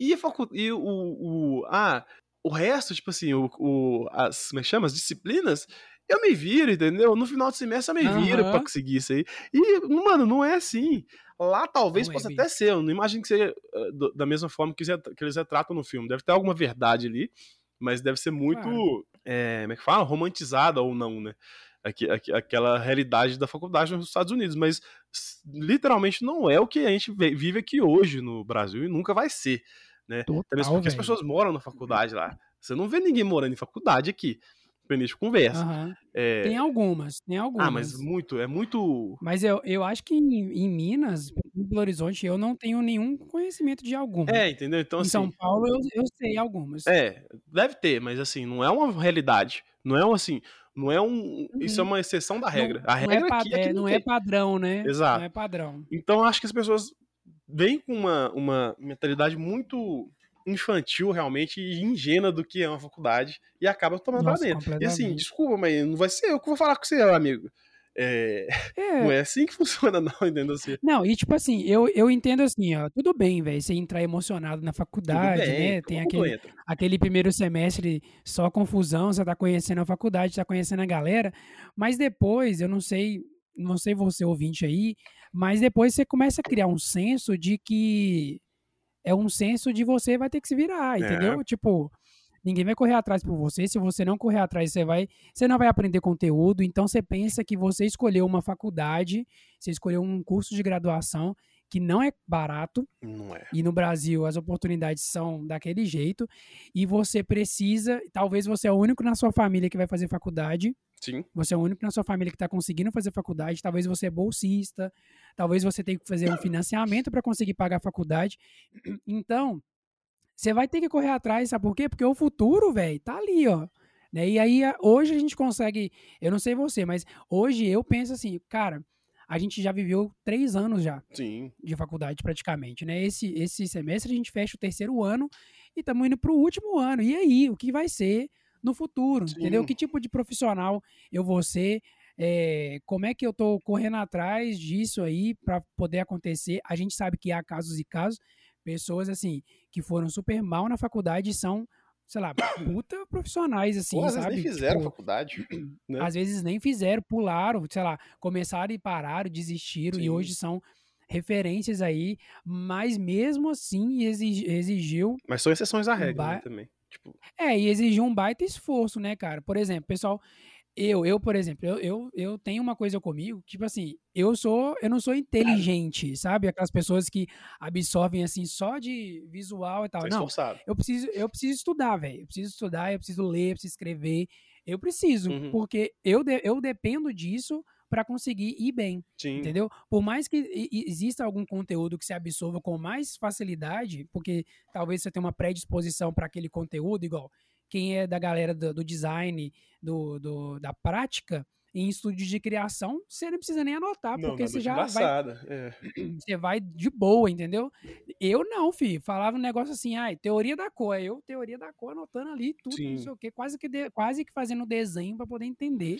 E, e o, o, ah, o resto, tipo assim, o, o, as, como é que chama? As disciplinas, eu me viro, entendeu? No final do semestre eu me uhum. viro pra conseguir isso aí. E, mano, não é assim. Lá talvez não é possa é até ser, eu não imagino que seja uh, da mesma forma que, que, eles retratam no filme. Deve ter alguma verdade ali, mas deve ser muito, claro. é, como é que fala? Romantizada ou não, né? Aquela realidade da faculdade nos Estados Unidos, mas literalmente não é o que a gente vive aqui hoje no Brasil e nunca vai ser, né? Total, Até mesmo porque véio. as pessoas moram na faculdade lá. Você não vê ninguém morando em faculdade aqui de conversa. Uhum. É... Tem algumas, tem algumas. Ah, mas muito, é muito. Mas eu, eu acho que em, em Minas, em Belo Horizonte, eu não tenho nenhum conhecimento de alguma. É, entendeu? Então, em assim, São Paulo eu, eu sei algumas. É, deve ter, mas assim, não é uma realidade. Não é um assim. Não é um. Isso é uhum. uma exceção da regra. Não, a regra não é, aqui, é, não, não é padrão, né? Exato. Não é padrão. Então acho que as pessoas vêm com uma, uma mentalidade muito infantil realmente e ingênua do que é uma faculdade e acaba tomando Nossa, pra dentro. E assim, desculpa, mas não vai ser eu que vou falar com você, amigo. É... É. Não é assim que funciona, não, entendo assim. Não, e tipo assim, eu, eu entendo assim, ó, tudo bem, velho, você entrar emocionado na faculdade, bem, né? Tem aquele, aquele primeiro semestre só confusão, você tá conhecendo a faculdade, tá conhecendo a galera, mas depois, eu não sei, não sei você ouvinte aí, mas depois você começa a criar um senso de que é um senso de você vai ter que se virar, entendeu? É. Tipo, ninguém vai correr atrás por você. Se você não correr atrás, você vai, você não vai aprender conteúdo. Então você pensa que você escolheu uma faculdade, você escolheu um curso de graduação que não é barato. Não é. E no Brasil as oportunidades são daquele jeito. E você precisa, talvez você é o único na sua família que vai fazer faculdade. Sim. Você é o único na sua família que está conseguindo fazer faculdade. Talvez você é bolsista. Talvez você tenha que fazer um financiamento para conseguir pagar a faculdade. Então, você vai ter que correr atrás, sabe por quê? Porque o futuro, velho, tá ali, ó. Né? E aí, hoje a gente consegue. Eu não sei você, mas hoje eu penso assim, cara, a gente já viveu três anos já Sim. de faculdade praticamente, né? Esse, esse semestre a gente fecha o terceiro ano e estamos indo para o último ano. E aí, o que vai ser no futuro? Sim. Entendeu? Que tipo de profissional eu vou ser? É, como é que eu estou correndo atrás disso aí para poder acontecer? A gente sabe que há casos e casos, pessoas assim que foram super mal na faculdade são sei lá, puta profissionais, assim, Pô, às sabe? Às vezes nem fizeram tipo, faculdade. Né? Às vezes nem fizeram, pularam, sei lá, começaram e pararam, desistiram, Sim. e hoje são referências aí, mas mesmo assim exigiu... Mas são exceções à regra, um ba... né, também. Tipo... É, e exigiu um baita esforço, né, cara? Por exemplo, pessoal, eu, eu, por exemplo, eu, eu, eu tenho uma coisa comigo, tipo assim, eu sou, eu não sou inteligente, sabe? Aquelas pessoas que absorvem assim só de visual e tal. não, eu preciso, eu preciso estudar, velho. Eu preciso estudar, eu preciso ler, eu preciso escrever. Eu preciso, uhum. porque eu, de, eu dependo disso para conseguir ir bem, Sim. entendeu? Por mais que exista algum conteúdo que se absorva com mais facilidade, porque talvez você tenha uma predisposição para aquele conteúdo, igual quem é da galera do, do design, do, do, da prática, em estúdios de criação, você não precisa nem anotar, não, porque você já vai. É. Você vai de boa, entendeu? Eu não, filho. Falava um negócio assim, ai, teoria da cor. Eu, teoria da cor, anotando ali tudo, Sim. não sei o quê, quase que, de, quase que fazendo desenho para poder entender.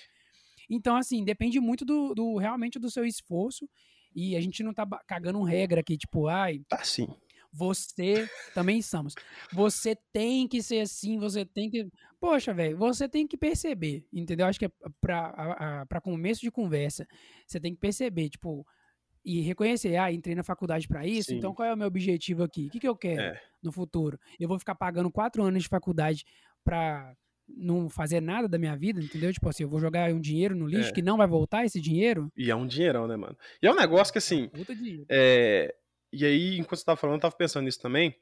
Então, assim, depende muito do, do, realmente do seu esforço. E a gente não tá cagando regra aqui, tipo, ai. Tá sim. Você também somos. Você tem que ser assim, você tem que. Poxa, velho, você tem que perceber, entendeu? Acho que é pra, pra começo de conversa, você tem que perceber, tipo, e reconhecer, ah, entrei na faculdade para isso, Sim. então qual é o meu objetivo aqui? O que, que eu quero é. no futuro? Eu vou ficar pagando quatro anos de faculdade pra não fazer nada da minha vida, entendeu? Tipo assim, eu vou jogar um dinheiro no lixo é. que não vai voltar esse dinheiro. E é um dinheirão, né, mano? E é um negócio que assim. Puta dinheiro. É, e aí, enquanto você tava falando, eu tava pensando nisso também,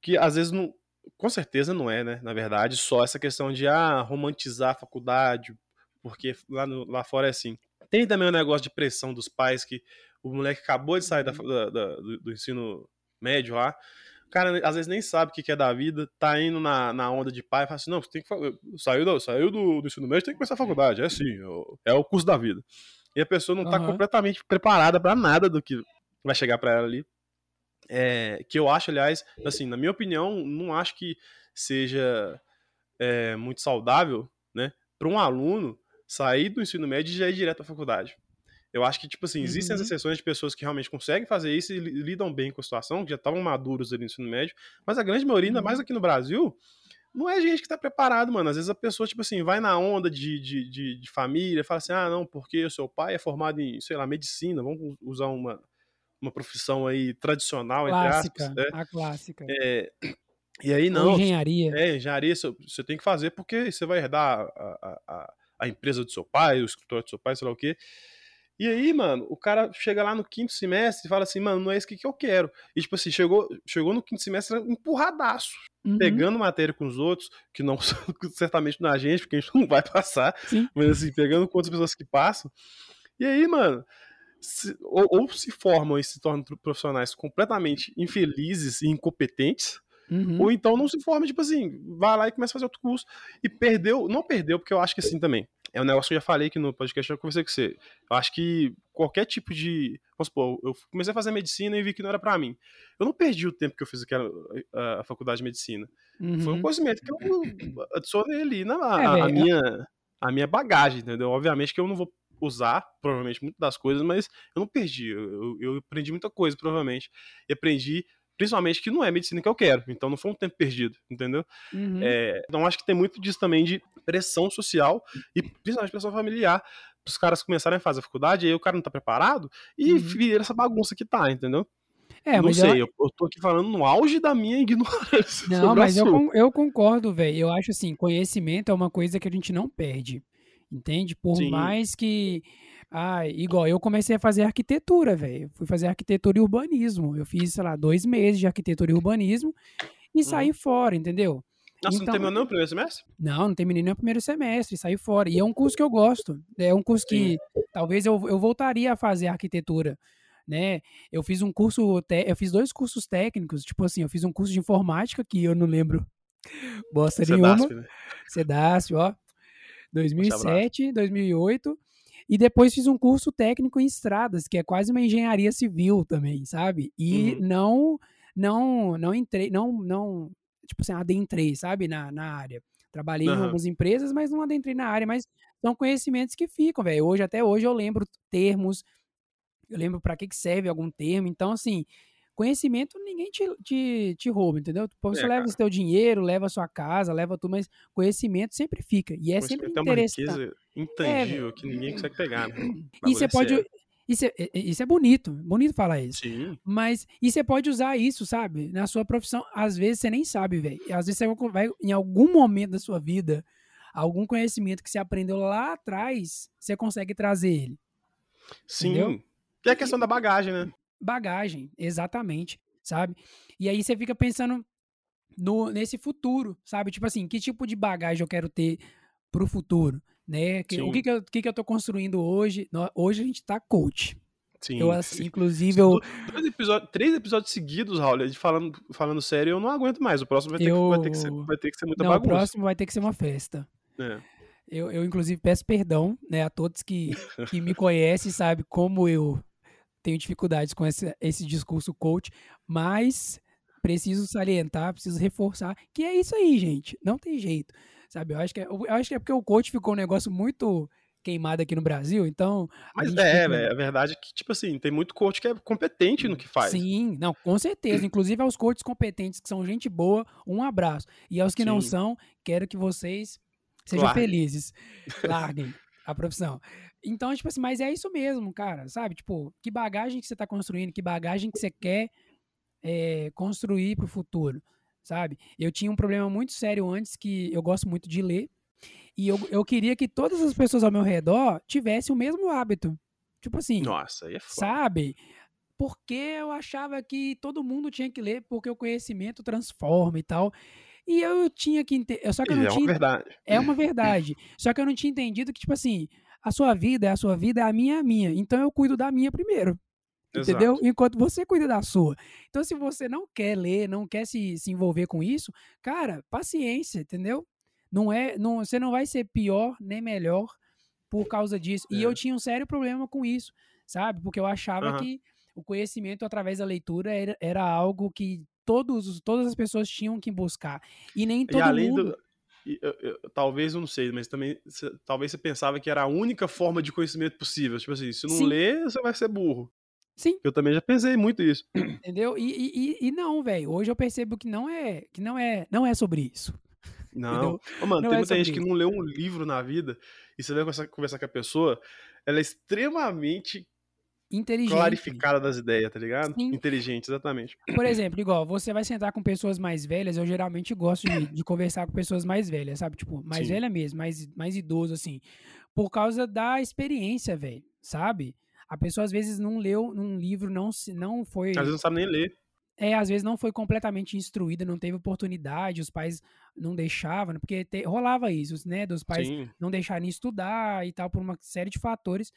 que às vezes não. Com certeza não é, né? Na verdade, só essa questão de ah, romantizar a faculdade, porque lá, no, lá fora é assim. Tem também o um negócio de pressão dos pais que o moleque acabou de sair da, uhum. da, da, do, do, ensino médio lá. O cara às vezes nem sabe o que é da vida, tá indo na, na onda de pai e fala assim: não, você tem que. Saiu, do, saiu do, do ensino médio, tem que começar a faculdade. É assim, é o curso da vida. E a pessoa não tá uhum. completamente preparada para nada do que vai chegar para ela ali. É, que eu acho, aliás, assim, na minha opinião, não acho que seja é, muito saudável, né, para um aluno sair do ensino médio e já ir direto à faculdade. Eu acho que, tipo assim, existem uhum. as exceções de pessoas que realmente conseguem fazer isso e lidam bem com a situação, que já estavam maduros ali no ensino médio, mas a grande maioria, ainda mais uhum. aqui no Brasil, não é gente que tá preparado, mano. Às vezes a pessoa, tipo assim, vai na onda de, de, de, de família, fala assim, ah, não, porque o seu pai é formado em, sei lá, medicina, vamos usar uma, uma profissão aí tradicional, clássica, entre aspas. Né? A clássica. É, e aí não. Ou engenharia. É, engenharia você tem que fazer porque você vai herdar a, a, a empresa do seu pai, o escritório do seu pai, sei lá o quê. E aí, mano, o cara chega lá no quinto semestre e fala assim, mano, não é isso que, eu quero. E, tipo assim, chegou, chegou no quinto semestre empurradaço, uhum. pegando matéria com os outros, que não certamente não é gente, porque a gente não vai passar, Sim. mas assim, pegando com outras pessoas que passam. E aí, mano, se, ou, ou, se formam e se tornam profissionais completamente infelizes e incompetentes, uhum. ou então não se forma, tipo assim, vai lá e começa a fazer outro curso. E perdeu, não perdeu, porque eu acho que assim também é um negócio que eu já falei aqui no podcast, eu conversei com você. Eu acho que qualquer tipo de. Vamos supor, eu comecei a fazer medicina e vi que não era para mim. Eu não perdi o tempo que eu fiz aquela a, a faculdade de medicina. Uhum. Foi um uhum. conhecimento que eu adicionei ali na é, a, a minha, a minha bagagem, entendeu? Obviamente que eu não vou usar, provavelmente, muitas das coisas, mas eu não perdi. Eu, eu aprendi muita coisa, provavelmente. E aprendi principalmente que não é medicina que eu quero, então não foi um tempo perdido, entendeu? Uhum. É, então acho que tem muito disso também de pressão social e principalmente pressão familiar os caras começarem a fazer a faculdade, aí o cara não tá preparado e uhum. vira essa bagunça que tá, entendeu? É, não sei, eu... eu tô aqui falando no auge da minha ignorância. Não, mas eu, eu concordo, velho. Eu acho assim, conhecimento é uma coisa que a gente não perde. Entende? Por Sim. mais que ah, igual, eu comecei a fazer arquitetura, velho. Fui fazer arquitetura e urbanismo. Eu fiz, sei lá, dois meses de arquitetura e urbanismo e uhum. saí fora, entendeu? Nossa, então, não terminou nem o primeiro semestre? Não, não terminei nem o primeiro semestre, saí fora. E é um curso que eu gosto. É um curso que Sim. talvez eu, eu voltaria a fazer arquitetura. Né? Eu fiz um curso, eu fiz dois cursos técnicos, tipo assim, eu fiz um curso de informática que eu não lembro bosta nenhuma. Cedasp, né? Cedasp, ó. 2007, 2008. E depois fiz um curso técnico em estradas, que é quase uma engenharia civil também, sabe? E uhum. não não não entrei, não não tipo assim, adentrei, sabe, na, na área. Trabalhei uhum. em algumas empresas, mas não adentrei na área, mas são conhecimentos que ficam, velho. Hoje até hoje eu lembro termos, eu lembro para que que serve algum termo. Então assim, Conhecimento ninguém te, te, te rouba, entendeu? Você é, leva o seu dinheiro, leva a sua casa, leva tudo, mas conhecimento sempre fica. E é sempre interessante. É uma riqueza intangível é, que ninguém consegue pegar, né? E você pode. Isso é, isso é bonito, bonito falar isso. Sim. Mas e você pode usar isso, sabe? Na sua profissão. Às vezes você nem sabe, velho. Às vezes você vai, em algum momento da sua vida, algum conhecimento que você aprendeu lá atrás, você consegue trazer ele. Sim. Entendeu? É a questão da bagagem, né? Bagagem, exatamente, sabe? E aí você fica pensando no, nesse futuro, sabe? Tipo assim, que tipo de bagagem eu quero ter pro futuro, né? Que, o que que eu, que que eu tô construindo hoje? Hoje a gente tá coach. Sim, eu, assim, inclusive, eu... Dois episódios, três episódios seguidos, Raul, de falando, falando sério, eu não aguento mais. O próximo vai ter, eu... que, vai ter, que, ser, vai ter que ser muita não, bagunça. O próximo vai ter que ser uma festa. É. Eu, eu, inclusive, peço perdão né, a todos que, que me conhecem, sabe como eu tenho dificuldades com esse, esse discurso coach, mas preciso salientar, preciso reforçar que é isso aí, gente. Não tem jeito, sabe? Eu acho que é, eu acho que é porque o coach ficou um negócio muito queimado aqui no Brasil, então... Mas é, fica... é, a verdade é que, tipo assim, tem muito coach que é competente no que faz. Sim, não, com certeza. Inclusive aos coaches competentes que são gente boa, um abraço. E aos que Sim. não são, quero que vocês sejam Larguem. felizes. Larguem a profissão. Então, tipo assim, mas é isso mesmo, cara, sabe? Tipo, que bagagem que você tá construindo, que bagagem que você quer é, construir pro futuro, sabe? Eu tinha um problema muito sério antes que eu gosto muito de ler e eu, eu queria que todas as pessoas ao meu redor tivessem o mesmo hábito. Tipo assim, Nossa, aí é foda. sabe? Porque eu achava que todo mundo tinha que ler porque o conhecimento transforma e tal. E eu tinha que entender. Só que eu não é tinha. Uma verdade. É uma verdade. Só que eu não tinha entendido que, tipo assim, a sua vida é a sua vida, é a minha é a minha. Então eu cuido da minha primeiro. Exato. Entendeu? Enquanto você cuida da sua. Então, se você não quer ler, não quer se, se envolver com isso, cara, paciência, entendeu? Não é, não, você não vai ser pior nem melhor por causa disso. É. E eu tinha um sério problema com isso, sabe? Porque eu achava uhum. que o conhecimento através da leitura era, era algo que todos, todas as pessoas tinham que buscar. E nem todo e mundo... do. Eu, eu, talvez eu não sei, mas também cê, talvez você pensava que era a única forma de conhecimento possível. Tipo assim, se não Sim. ler, você vai ser burro. Sim. Eu também já pensei muito isso. Entendeu? E, e, e não, velho. Hoje eu percebo que não é, que não é, não é sobre isso. Não. Ô, mano, não tem é muita gente isso. que não leu um livro na vida e você vai conversar, conversar com a pessoa, ela é extremamente inteligente. clarificada das ideias, tá ligado? Sim. Inteligente, exatamente. Por exemplo, igual, você vai sentar com pessoas mais velhas, eu geralmente gosto de, de conversar com pessoas mais velhas, sabe? Tipo, mais Sim. velha mesmo, mais, mais idoso, assim. Por causa da experiência, velho, sabe? A pessoa às vezes não leu num livro, não, não foi. Às vezes não sabe nem ler. É, às vezes não foi completamente instruída, não teve oportunidade, os pais não deixavam, porque te, rolava isso, né? Dos pais Sim. não deixarem estudar e tal, por uma série de fatores.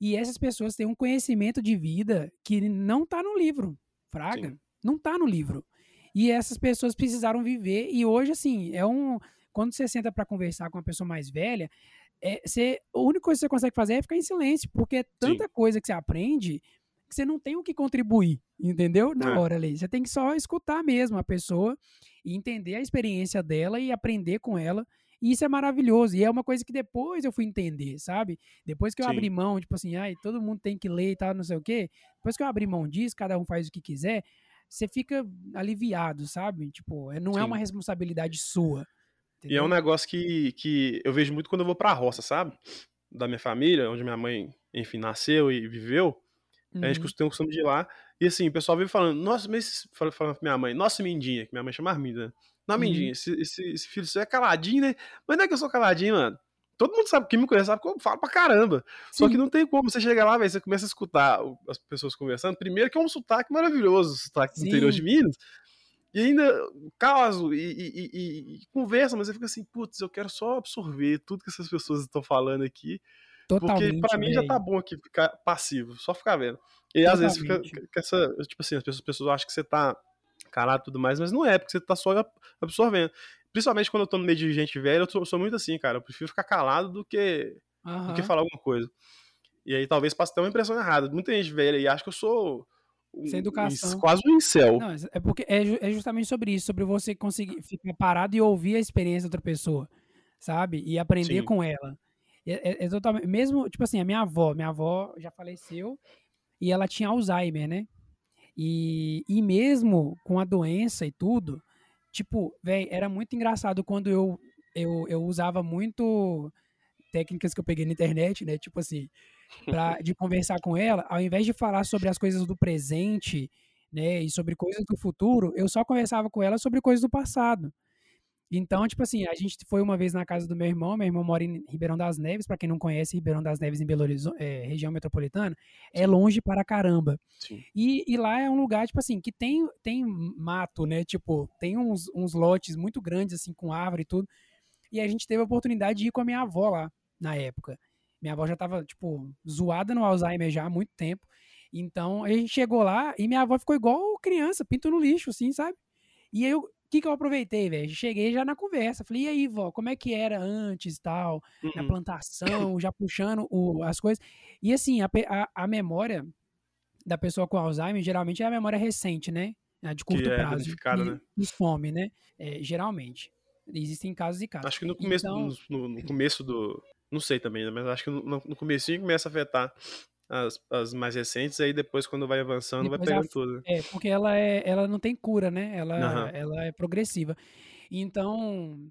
E essas pessoas têm um conhecimento de vida que não tá no livro, Fraga. Sim. Não tá no livro. E essas pessoas precisaram viver, e hoje, assim, é um. Quando você senta para conversar com uma pessoa mais velha, é, você, a única coisa que você consegue fazer é ficar em silêncio, porque é tanta Sim. coisa que você aprende que você não tem o que contribuir, entendeu? Na é. hora ali. Você tem que só escutar mesmo a pessoa e entender a experiência dela e aprender com ela. E isso é maravilhoso. E é uma coisa que depois eu fui entender, sabe? Depois que eu Sim. abri mão, tipo assim, ai, todo mundo tem que ler e tal, não sei o quê. Depois que eu abri mão disso, cada um faz o que quiser, você fica aliviado, sabe? Tipo, é, não é Sim. é uma responsabilidade sua. Entendeu? E é um negócio que, que eu vejo muito quando eu vou pra roça, sabe? Da minha família, onde minha mãe, enfim, nasceu e viveu. Uhum. A gente tem o costume de ir lá. E assim, o pessoal vive falando, nossa, mas falando pra minha mãe, nossa, Mindinha, que minha mãe chama Arminda, né? Não, uhum. esse, esse, esse, filho seu é caladinho, né? Mas não é que eu sou caladinho, mano. Todo mundo sabe, quem me conhece sabe que eu falo pra caramba. Sim. Só que não tem como, você chega lá, véio, você começa a escutar as pessoas conversando. Primeiro que é um sotaque maravilhoso, o sotaque do interior de Minas. E ainda caso e, e, e, e, conversa, mas você fica assim, putz, eu quero só absorver tudo que essas pessoas estão falando aqui. Totalmente, porque para mim já tá bom aqui ficar passivo, só ficar vendo. E Totalmente. às vezes fica com essa, tipo assim, as pessoas, as pessoas acham que você tá calado e tudo mais, mas não é, porque você tá só absorvendo. Principalmente quando eu tô no meio de gente velha, eu, eu sou muito assim, cara. Eu prefiro ficar calado do que, uhum. do que falar alguma coisa. E aí talvez passe até uma impressão errada. Muita gente velha e acha que eu sou um, Sem educação. quase um incel. Não, é porque é, é justamente sobre isso, sobre você conseguir ficar parado e ouvir a experiência da outra pessoa, sabe? E aprender Sim. com ela. É, é, é, totalmente. Mesmo, tipo assim, a minha avó, minha avó já faleceu e ela tinha Alzheimer, né? E, e mesmo com a doença e tudo, tipo, velho, era muito engraçado quando eu, eu, eu usava muito técnicas que eu peguei na internet, né? Tipo assim, pra, de conversar com ela, ao invés de falar sobre as coisas do presente, né, e sobre coisas do futuro, eu só conversava com ela sobre coisas do passado. Então, tipo assim, a gente foi uma vez na casa do meu irmão, meu irmão mora em Ribeirão das Neves, para quem não conhece, Ribeirão das Neves em Belo Horizonte, é, região metropolitana, é longe para caramba. E, e, lá é um lugar, tipo assim, que tem, tem mato, né? Tipo, tem uns, uns lotes muito grandes, assim, com árvore e tudo. E a gente teve a oportunidade de ir com a minha avó lá, na época. Minha avó já tava, tipo, zoada no Alzheimer já há muito tempo. Então, a gente chegou lá e minha avó ficou igual criança, pinto no lixo, assim, sabe? E aí eu, que, que eu aproveitei, velho? Cheguei já na conversa. Falei, e aí, vó, como é que era antes tal? Uhum. Na plantação, já puxando o, as coisas. E assim, a, a, a, memória da pessoa com Alzheimer geralmente é a memória recente, né? De curto que é prazo. E, né? e fome, né? É, geralmente. Existem casos e casos. Acho que no começo, então... no, no, começo do. Não sei também, né? Mas acho que no, no começo começa a afetar as, as mais recentes, aí depois, quando vai avançando, depois vai pegando a, tudo. É, porque ela, é, ela não tem cura, né? Ela, uhum. ela é progressiva. Então.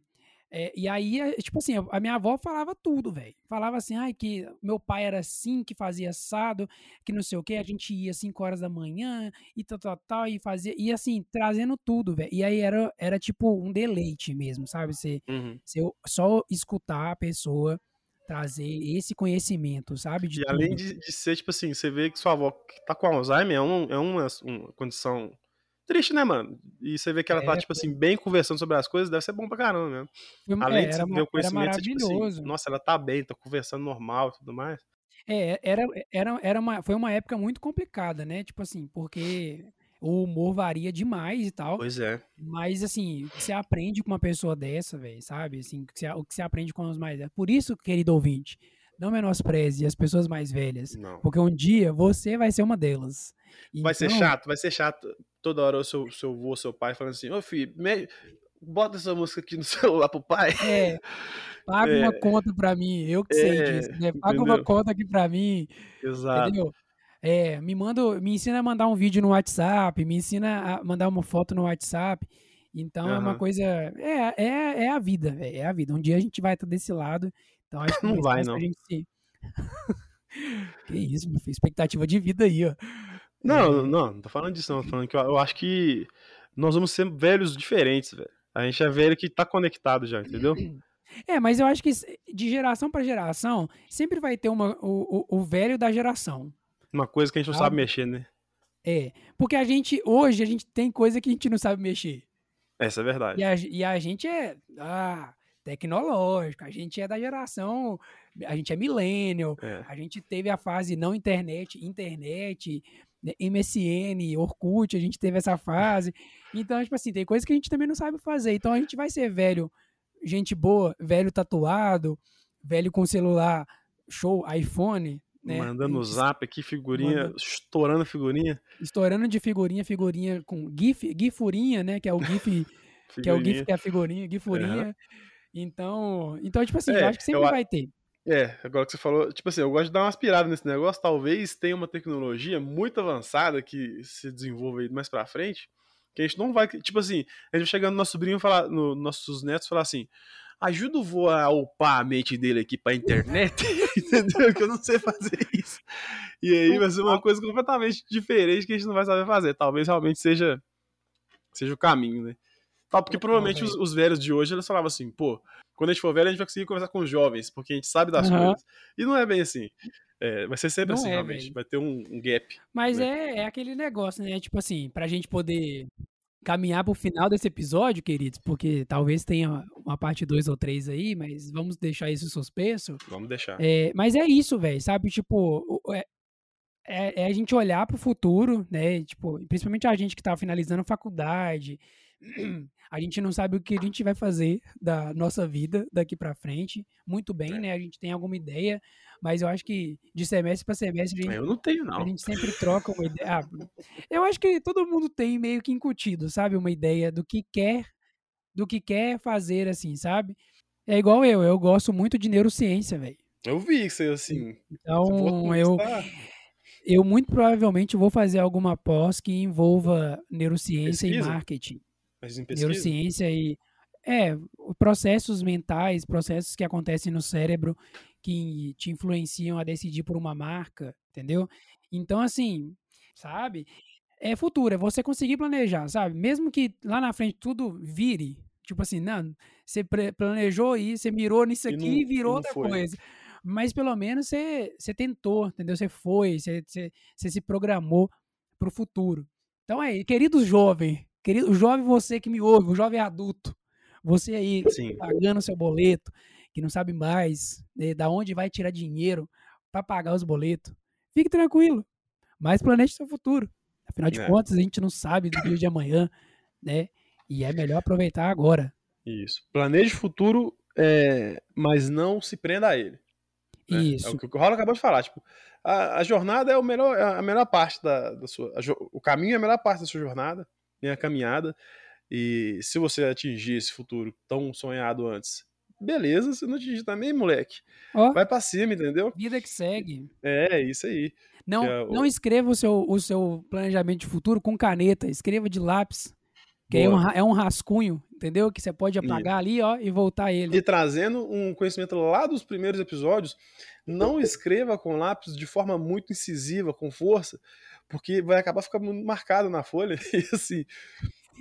É, e aí, é, tipo assim, a minha avó falava tudo, velho. Falava assim, ai, que meu pai era assim, que fazia assado, que não sei o que, a gente ia 5 horas da manhã e tal, tal, tal, e fazia, e assim, trazendo tudo, velho. E aí era, era tipo um deleite mesmo, sabe? Você, uhum. você só escutar a pessoa trazer esse conhecimento, sabe? e além de, de, ser, tipo assim, você vê que sua avó tá com Alzheimer é, um, é uma, uma condição triste, né, mano? E você vê que ela tá, é, tá, tipo assim, bem conversando sobre as coisas, deve ser bom pra caramba mesmo. Foi, além é, de ver o conhecimento, tipo assim, nossa, ela tá bem, tá conversando normal e tudo mais. É, era, era, era uma, foi uma época muito complicada, né? Tipo assim, porque o humor varia demais e tal. Pois é. Mas, assim, você aprende com uma pessoa dessa, velho, sabe? Assim, o que você aprende com os mais. Por isso, querido ouvinte, não menospreze as pessoas mais velhas. Não. Porque um dia você vai ser uma delas. Vai ser Então, chato, vai ser chato toda hora o seu, seu avô, seu pai falando assim, ô filho, me- bota essa música aqui no celular pro pai. É, paga É. uma conta pra mim, eu que sei É, disso, né? Paga uma entendeu? conta aqui pra mim, Exato. entendeu? É, me manda, me ensina a mandar um vídeo no WhatsApp, me ensina a mandar uma foto no WhatsApp. Então é uma coisa, é, é, é a vida, é a vida. Um dia a gente vai estar desse lado, então acho que Não vai, não. se... Que isso, meu expectativa de vida aí, ó. Não, não, não tô falando disso, não. Tô falando que eu, eu acho que nós vamos ser velhos diferentes, velho. A gente é velho que tá conectado já, entendeu? É, mas eu acho que de geração pra geração sempre vai ter uma, o, o, o velho da geração. Uma coisa que a gente não Sabe? sabe mexer, né? É, porque a gente, hoje, a gente tem coisa que a gente não sabe mexer. Essa é verdade. E a, e a gente é ah, tecnológico, a gente é da geração, a gente é millennial, É. a gente teve a fase não internet, internet, né, MSN, Orkut, a gente teve essa fase. Então, tipo assim, tem coisa que a gente também não sabe fazer. Então a gente vai ser velho, gente boa, velho tatuado, velho com celular show, iPhone, né? Mandando no zap aqui, figurinha, estourando figurinha. Estourando de figurinha, figurinha com GIF, GIFurinha, né? Que é o GIF que é o GIF que é a figurinha, gifurinha. Então, então, tipo assim, eu É, acho que sempre eu vai ter. É, agora que você falou, tipo assim, eu gosto de dar uma aspirada nesse negócio. Talvez tenha uma tecnologia muito avançada que se desenvolva aí mais pra frente, que a gente não vai. Tipo assim, a gente vai chegando no nosso sobrinho falar, no, nossos netos falar assim. Ajuda o vô a upar a mente dele aqui pra internet, entendeu? Que eu não sei fazer isso. E aí vai ser uma coisa completamente diferente que a gente não vai saber fazer. Talvez realmente seja, seja o caminho, né? Tal, porque Total, provavelmente os, os velhos de hoje eles falavam assim, pô, quando a gente for velho, a gente vai conseguir conversar com os jovens, porque a gente sabe das Aham. coisas. E não é bem assim. É, vai ser sempre Não assim, é, realmente. velho. Vai ter um, um gap. Mas né? é, é aquele negócio, né? Tipo assim, pra gente poder caminhar pro final desse episódio, queridos, porque talvez tenha uma parte 2 ou 3 aí, mas vamos deixar isso suspenso. Vamos deixar. É, mas é isso, velho, sabe? Tipo, o- é, é, é a gente olhar pro futuro, né? Tipo, principalmente a gente que tá finalizando a faculdade. A gente não sabe o que a gente vai fazer da nossa vida daqui pra frente. Muito bem, É. né? A gente tem alguma ideia, mas eu acho que de semestre pra semestre a gente, Eu não tenho, a não. gente sempre troca uma ideia. Ah, eu acho que todo mundo tem meio que incutido, sabe? Uma ideia do que quer, do que quer fazer, assim, sabe? É igual eu, eu gosto muito de neurociência, velho. Eu vi que você, assim. Então, eu, "Putz, tá- eu muito provavelmente vou fazer alguma pós que envolva neurociência Pesquisa? e marketing. Mas em pesquisa. Neurociência e. É, processos mentais, processos que acontecem no cérebro que te influenciam a decidir por uma marca, entendeu? Então, assim, sabe? É futuro, é você conseguir planejar, sabe? Mesmo que lá na frente tudo vire, tipo assim, não, você planejou isso, você mirou nisso E aqui não- e e virou não outra foi. coisa. Mas pelo menos você, você tentou, entendeu? Você foi, você, você, você se programou pro futuro. Então aí, querido jovem, querido jovem você que me ouve, o jovem adulto, você aí Sim. pagando seu boleto, que não sabe mais né, da onde vai tirar dinheiro para pagar os boletos, fique tranquilo, mas planeje seu futuro. Afinal de É. contas, a gente não sabe do dia de amanhã, né? E é melhor aproveitar agora. Isso. Planeje o futuro, é, mas não se prenda a ele. né? É Isso. o que o Rola acabou de falar. Tipo, a, a jornada é o melhor, é a melhor parte da, da sua. a o caminho é a melhor parte da sua jornada, né, a caminhada. E se você atingir esse futuro tão sonhado antes, beleza. Se não atingir também, moleque, Ó, vai pra cima, entendeu? vida que segue. É, isso aí. Não, É, o- não escreva o seu, o seu planejamento de futuro com caneta, escreva de lápis. Que é um, é um rascunho, entendeu? Que você pode apagar ali, ó, e voltar ele. E trazendo um conhecimento lá dos primeiros episódios, não escreva com lápis de forma muito incisiva, com força, porque vai acabar ficando marcado na folha. E assim,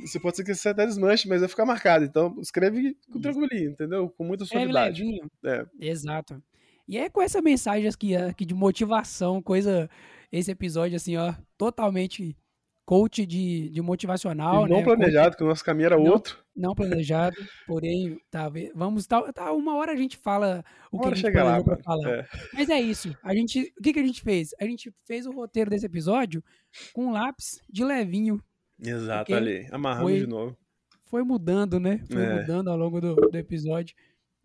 você pode ser que você até desmanche, mas vai ficar marcado. Então, escreve com tranquilinho, entendeu? Com muita suavidade. É. Exato. E é com essa mensagem aqui, aqui de motivação, coisa. Esse episódio, assim, ó, totalmente coach de, de motivacional, E não né? planejado, que o nosso caminho era Não- outro. Não planejado, porém, tá, vamos. Tá, tá, uma hora a gente fala o Uma que a gente chega lá, falar. É. Mas é isso. A gente, o que, que a gente fez? A gente fez o roteiro desse episódio com um lápis de levinho. Exato, Ok. ali. Amarramos Foi- de novo. Foi mudando, né? Foi É. mudando ao longo do, do episódio.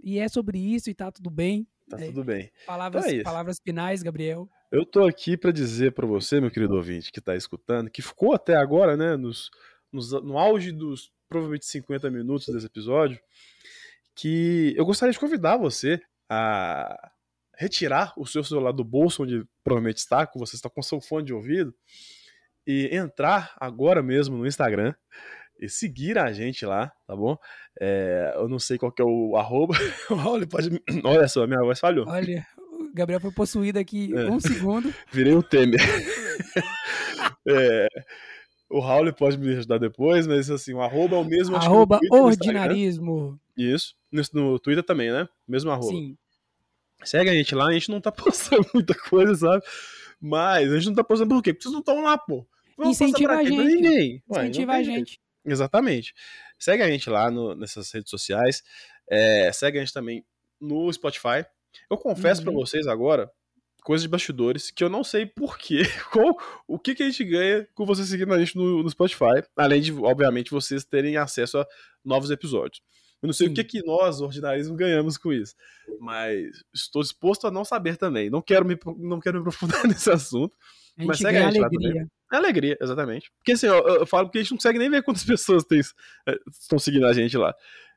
E é sobre isso e tá tudo bem. Tá É. tudo bem. Palavras, Então é palavras finais, Gabriel. Eu tô aqui pra dizer pra você, meu querido ouvinte, que tá escutando, que ficou até agora, né, nos, nos- no auge dos provavelmente 50 minutos desse episódio, que eu gostaria de convidar você a retirar o seu celular do bolso, onde provavelmente está, que você está com seu fone de ouvido, e entrar agora mesmo no Instagram e seguir a gente lá, tá bom? É, eu não sei qual que é o arroba. Olha, pode. Olha só, minha voz falhou. Olha, o Gabriel foi possuído aqui É. um segundo. Virei o Temer. É, o Raul pode me ajudar depois, mas assim, o arroba é o mesmo. Arroba Twitter ordinarismo. Isso. No, no Twitter também, né? Mesmo arroba. Sim. Segue a gente lá, a gente não tá postando muita coisa, sabe? Mas a gente não tá postando por quê? Porque vocês não estão lá, pô. Vamos Incentiva a gente. ninguém. Ué, Incentiva a jeito. gente. Exatamente. Segue a gente lá no- nessas redes sociais. É, segue a gente também no Spotify. Eu confesso Uhum. vocês agora, coisas de bastidores, que eu não sei porquê, qual, o que, que a gente ganha com vocês seguindo a gente no, no Spotify. Além de, obviamente, vocês terem acesso a novos episódios. Eu não sei Sim. o que, que nós, ordinarismo, ganhamos com isso. Mas estou disposto a não saber também. Não quero me, não quero me aprofundar nesse assunto. A Mas gente segue a gente lá alegria. É alegria, exatamente. Porque assim, eu, eu falo porque a gente não consegue nem ver quantas pessoas eh, estão seguindo a gente lá.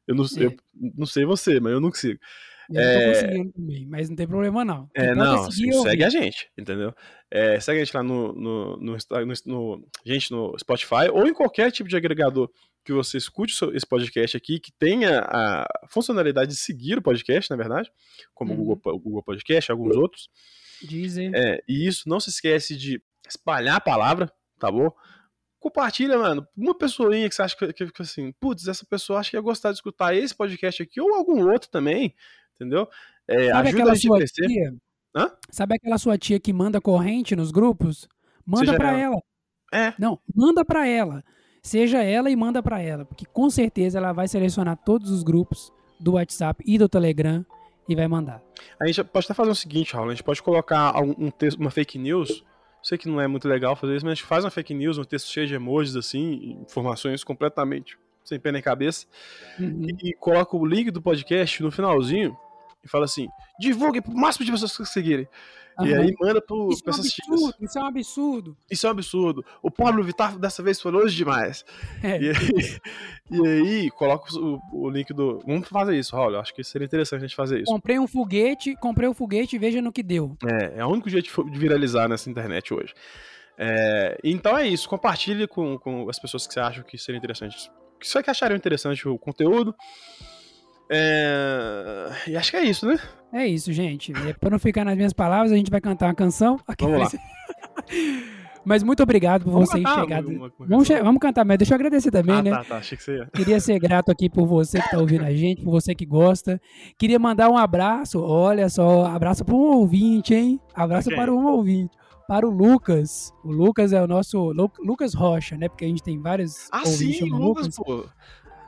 Eu não, É. eu não sei você, mas eu não consigo. Eu É. não tô conseguindo também, mas não tem problema não. O que É, não, segue a gente, entendeu? É, segue a gente lá no, no, no, no- no- gente, no Spotify ou em qualquer tipo de agregador que você escute esse podcast aqui, que tenha a funcionalidade de seguir o podcast, na verdade, como Uhum. o, Google, o Google Podcast, alguns outros. Dizem. É, e isso, não se esquece de espalhar a palavra, tá bom? Compartilha, mano. Uma pessoinha que você acha que, que fica assim, putz, essa pessoa acha que ia gostar de escutar esse podcast aqui ou algum outro também, entendeu? É, Sabe ajuda a gente crescer. tia? Hã? Sabe aquela sua tia que manda corrente nos grupos? Manda pra ela. ela. É. Não, manda pra ela. Seja ela e manda pra ela, porque com certeza ela vai selecionar todos os grupos do WhatsApp e do Telegram e vai mandar. A gente pode até fazer o seguinte, Raul, a gente pode colocar um texto, uma fake news. Sei que não é muito legal fazer isso, mas a gente faz uma fake news, um texto cheio de emojis, assim, informações completamente sem pé nem cabeça. Uhum. e coloca o link do podcast no finalzinho e fala assim: divulgue pro máximo de pessoas que seguirem. E Aham. aí manda pro, Isso é um absurdo, isso é um absurdo. Isso é um absurdo. O Pablo Vittar dessa vez foi longe demais. É. E aí, e aí coloca o, o link do. Vamos fazer isso, Raul. Eu acho que seria interessante a gente fazer isso. Comprei um foguete, comprei um foguete e veja no que deu. É, é o único jeito de viralizar nessa internet hoje. É, então é isso. Compartilhe com, com as pessoas que você acha que seria interessante. Que você que achariam interessante o conteúdo. É, e acho que é isso, né? É isso, gente. É, pra não ficar nas minhas palavras, a gente vai cantar uma canção. Vamos lá. Mas muito obrigado por Vamos vocês chegarem. Vamos, vamos cantar, mas deixa eu agradecer também, Ah, né? tá, tá. Achei que você ia. Queria ser grato aqui por você que tá ouvindo a gente, por você que gosta. Queria mandar um abraço, olha só, abraço para um ouvinte, hein? Abraço quem? para um ouvinte. Para o Lucas. O Lucas é o nosso. Lu- Lucas Rocha, né? Porque a gente tem vários Ah, ouvintes sim, chamam Lucas, pô.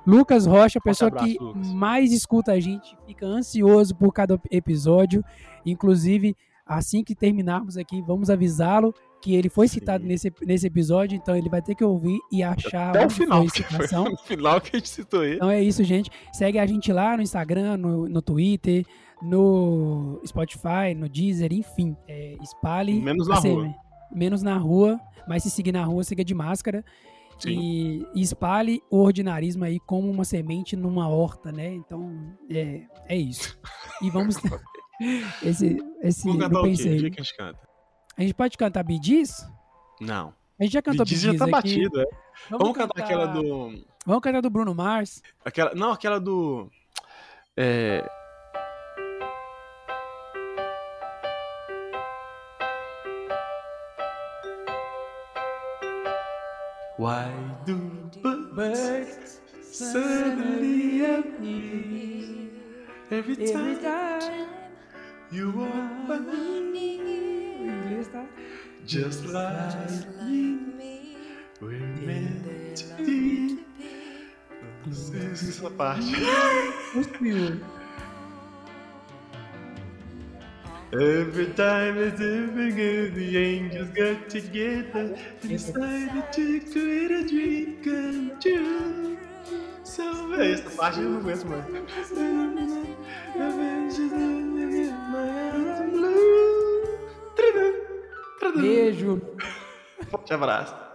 Lucas Rocha, a pessoa abraço, que Lucas. mais escuta a gente, fica ansioso por cada episódio. Inclusive, assim que terminarmos aqui, vamos avisá-lo que ele foi citado Sim. nesse, nesse episódio, então ele vai ter que ouvir e achar Até o final, foi porque foi final que a gente citou ele. Então é isso, gente. Segue a gente lá no Instagram, no, no Twitter, no Spotify, no Deezer, enfim. É, espalhe. Menos na assim, rua. Menos na rua, mas se seguir na rua, siga de máscara. E, e espalhe o ordinarismo aí como uma semente numa horta, né? Então, é, é isso. E vamos. esse. esse Vamos cantar não o quê? pensei. O que a gente canta? A gente pode cantar Bidis? Não. A gente já cantou Diz Bidis já tá aqui. batido, é. Vamos, cantar, aquela do. Vamos cantar do Bruno Mars. Aquela, não, aquela do. É. Why do birds suddenly appear every time you open O inglês tá. just like me? We're meant to be. Essa parte. Every time it's evening, the angels got together and decided to create a dream come true. So é isso, parte eu não aguento mais. Beijo. Te abraço.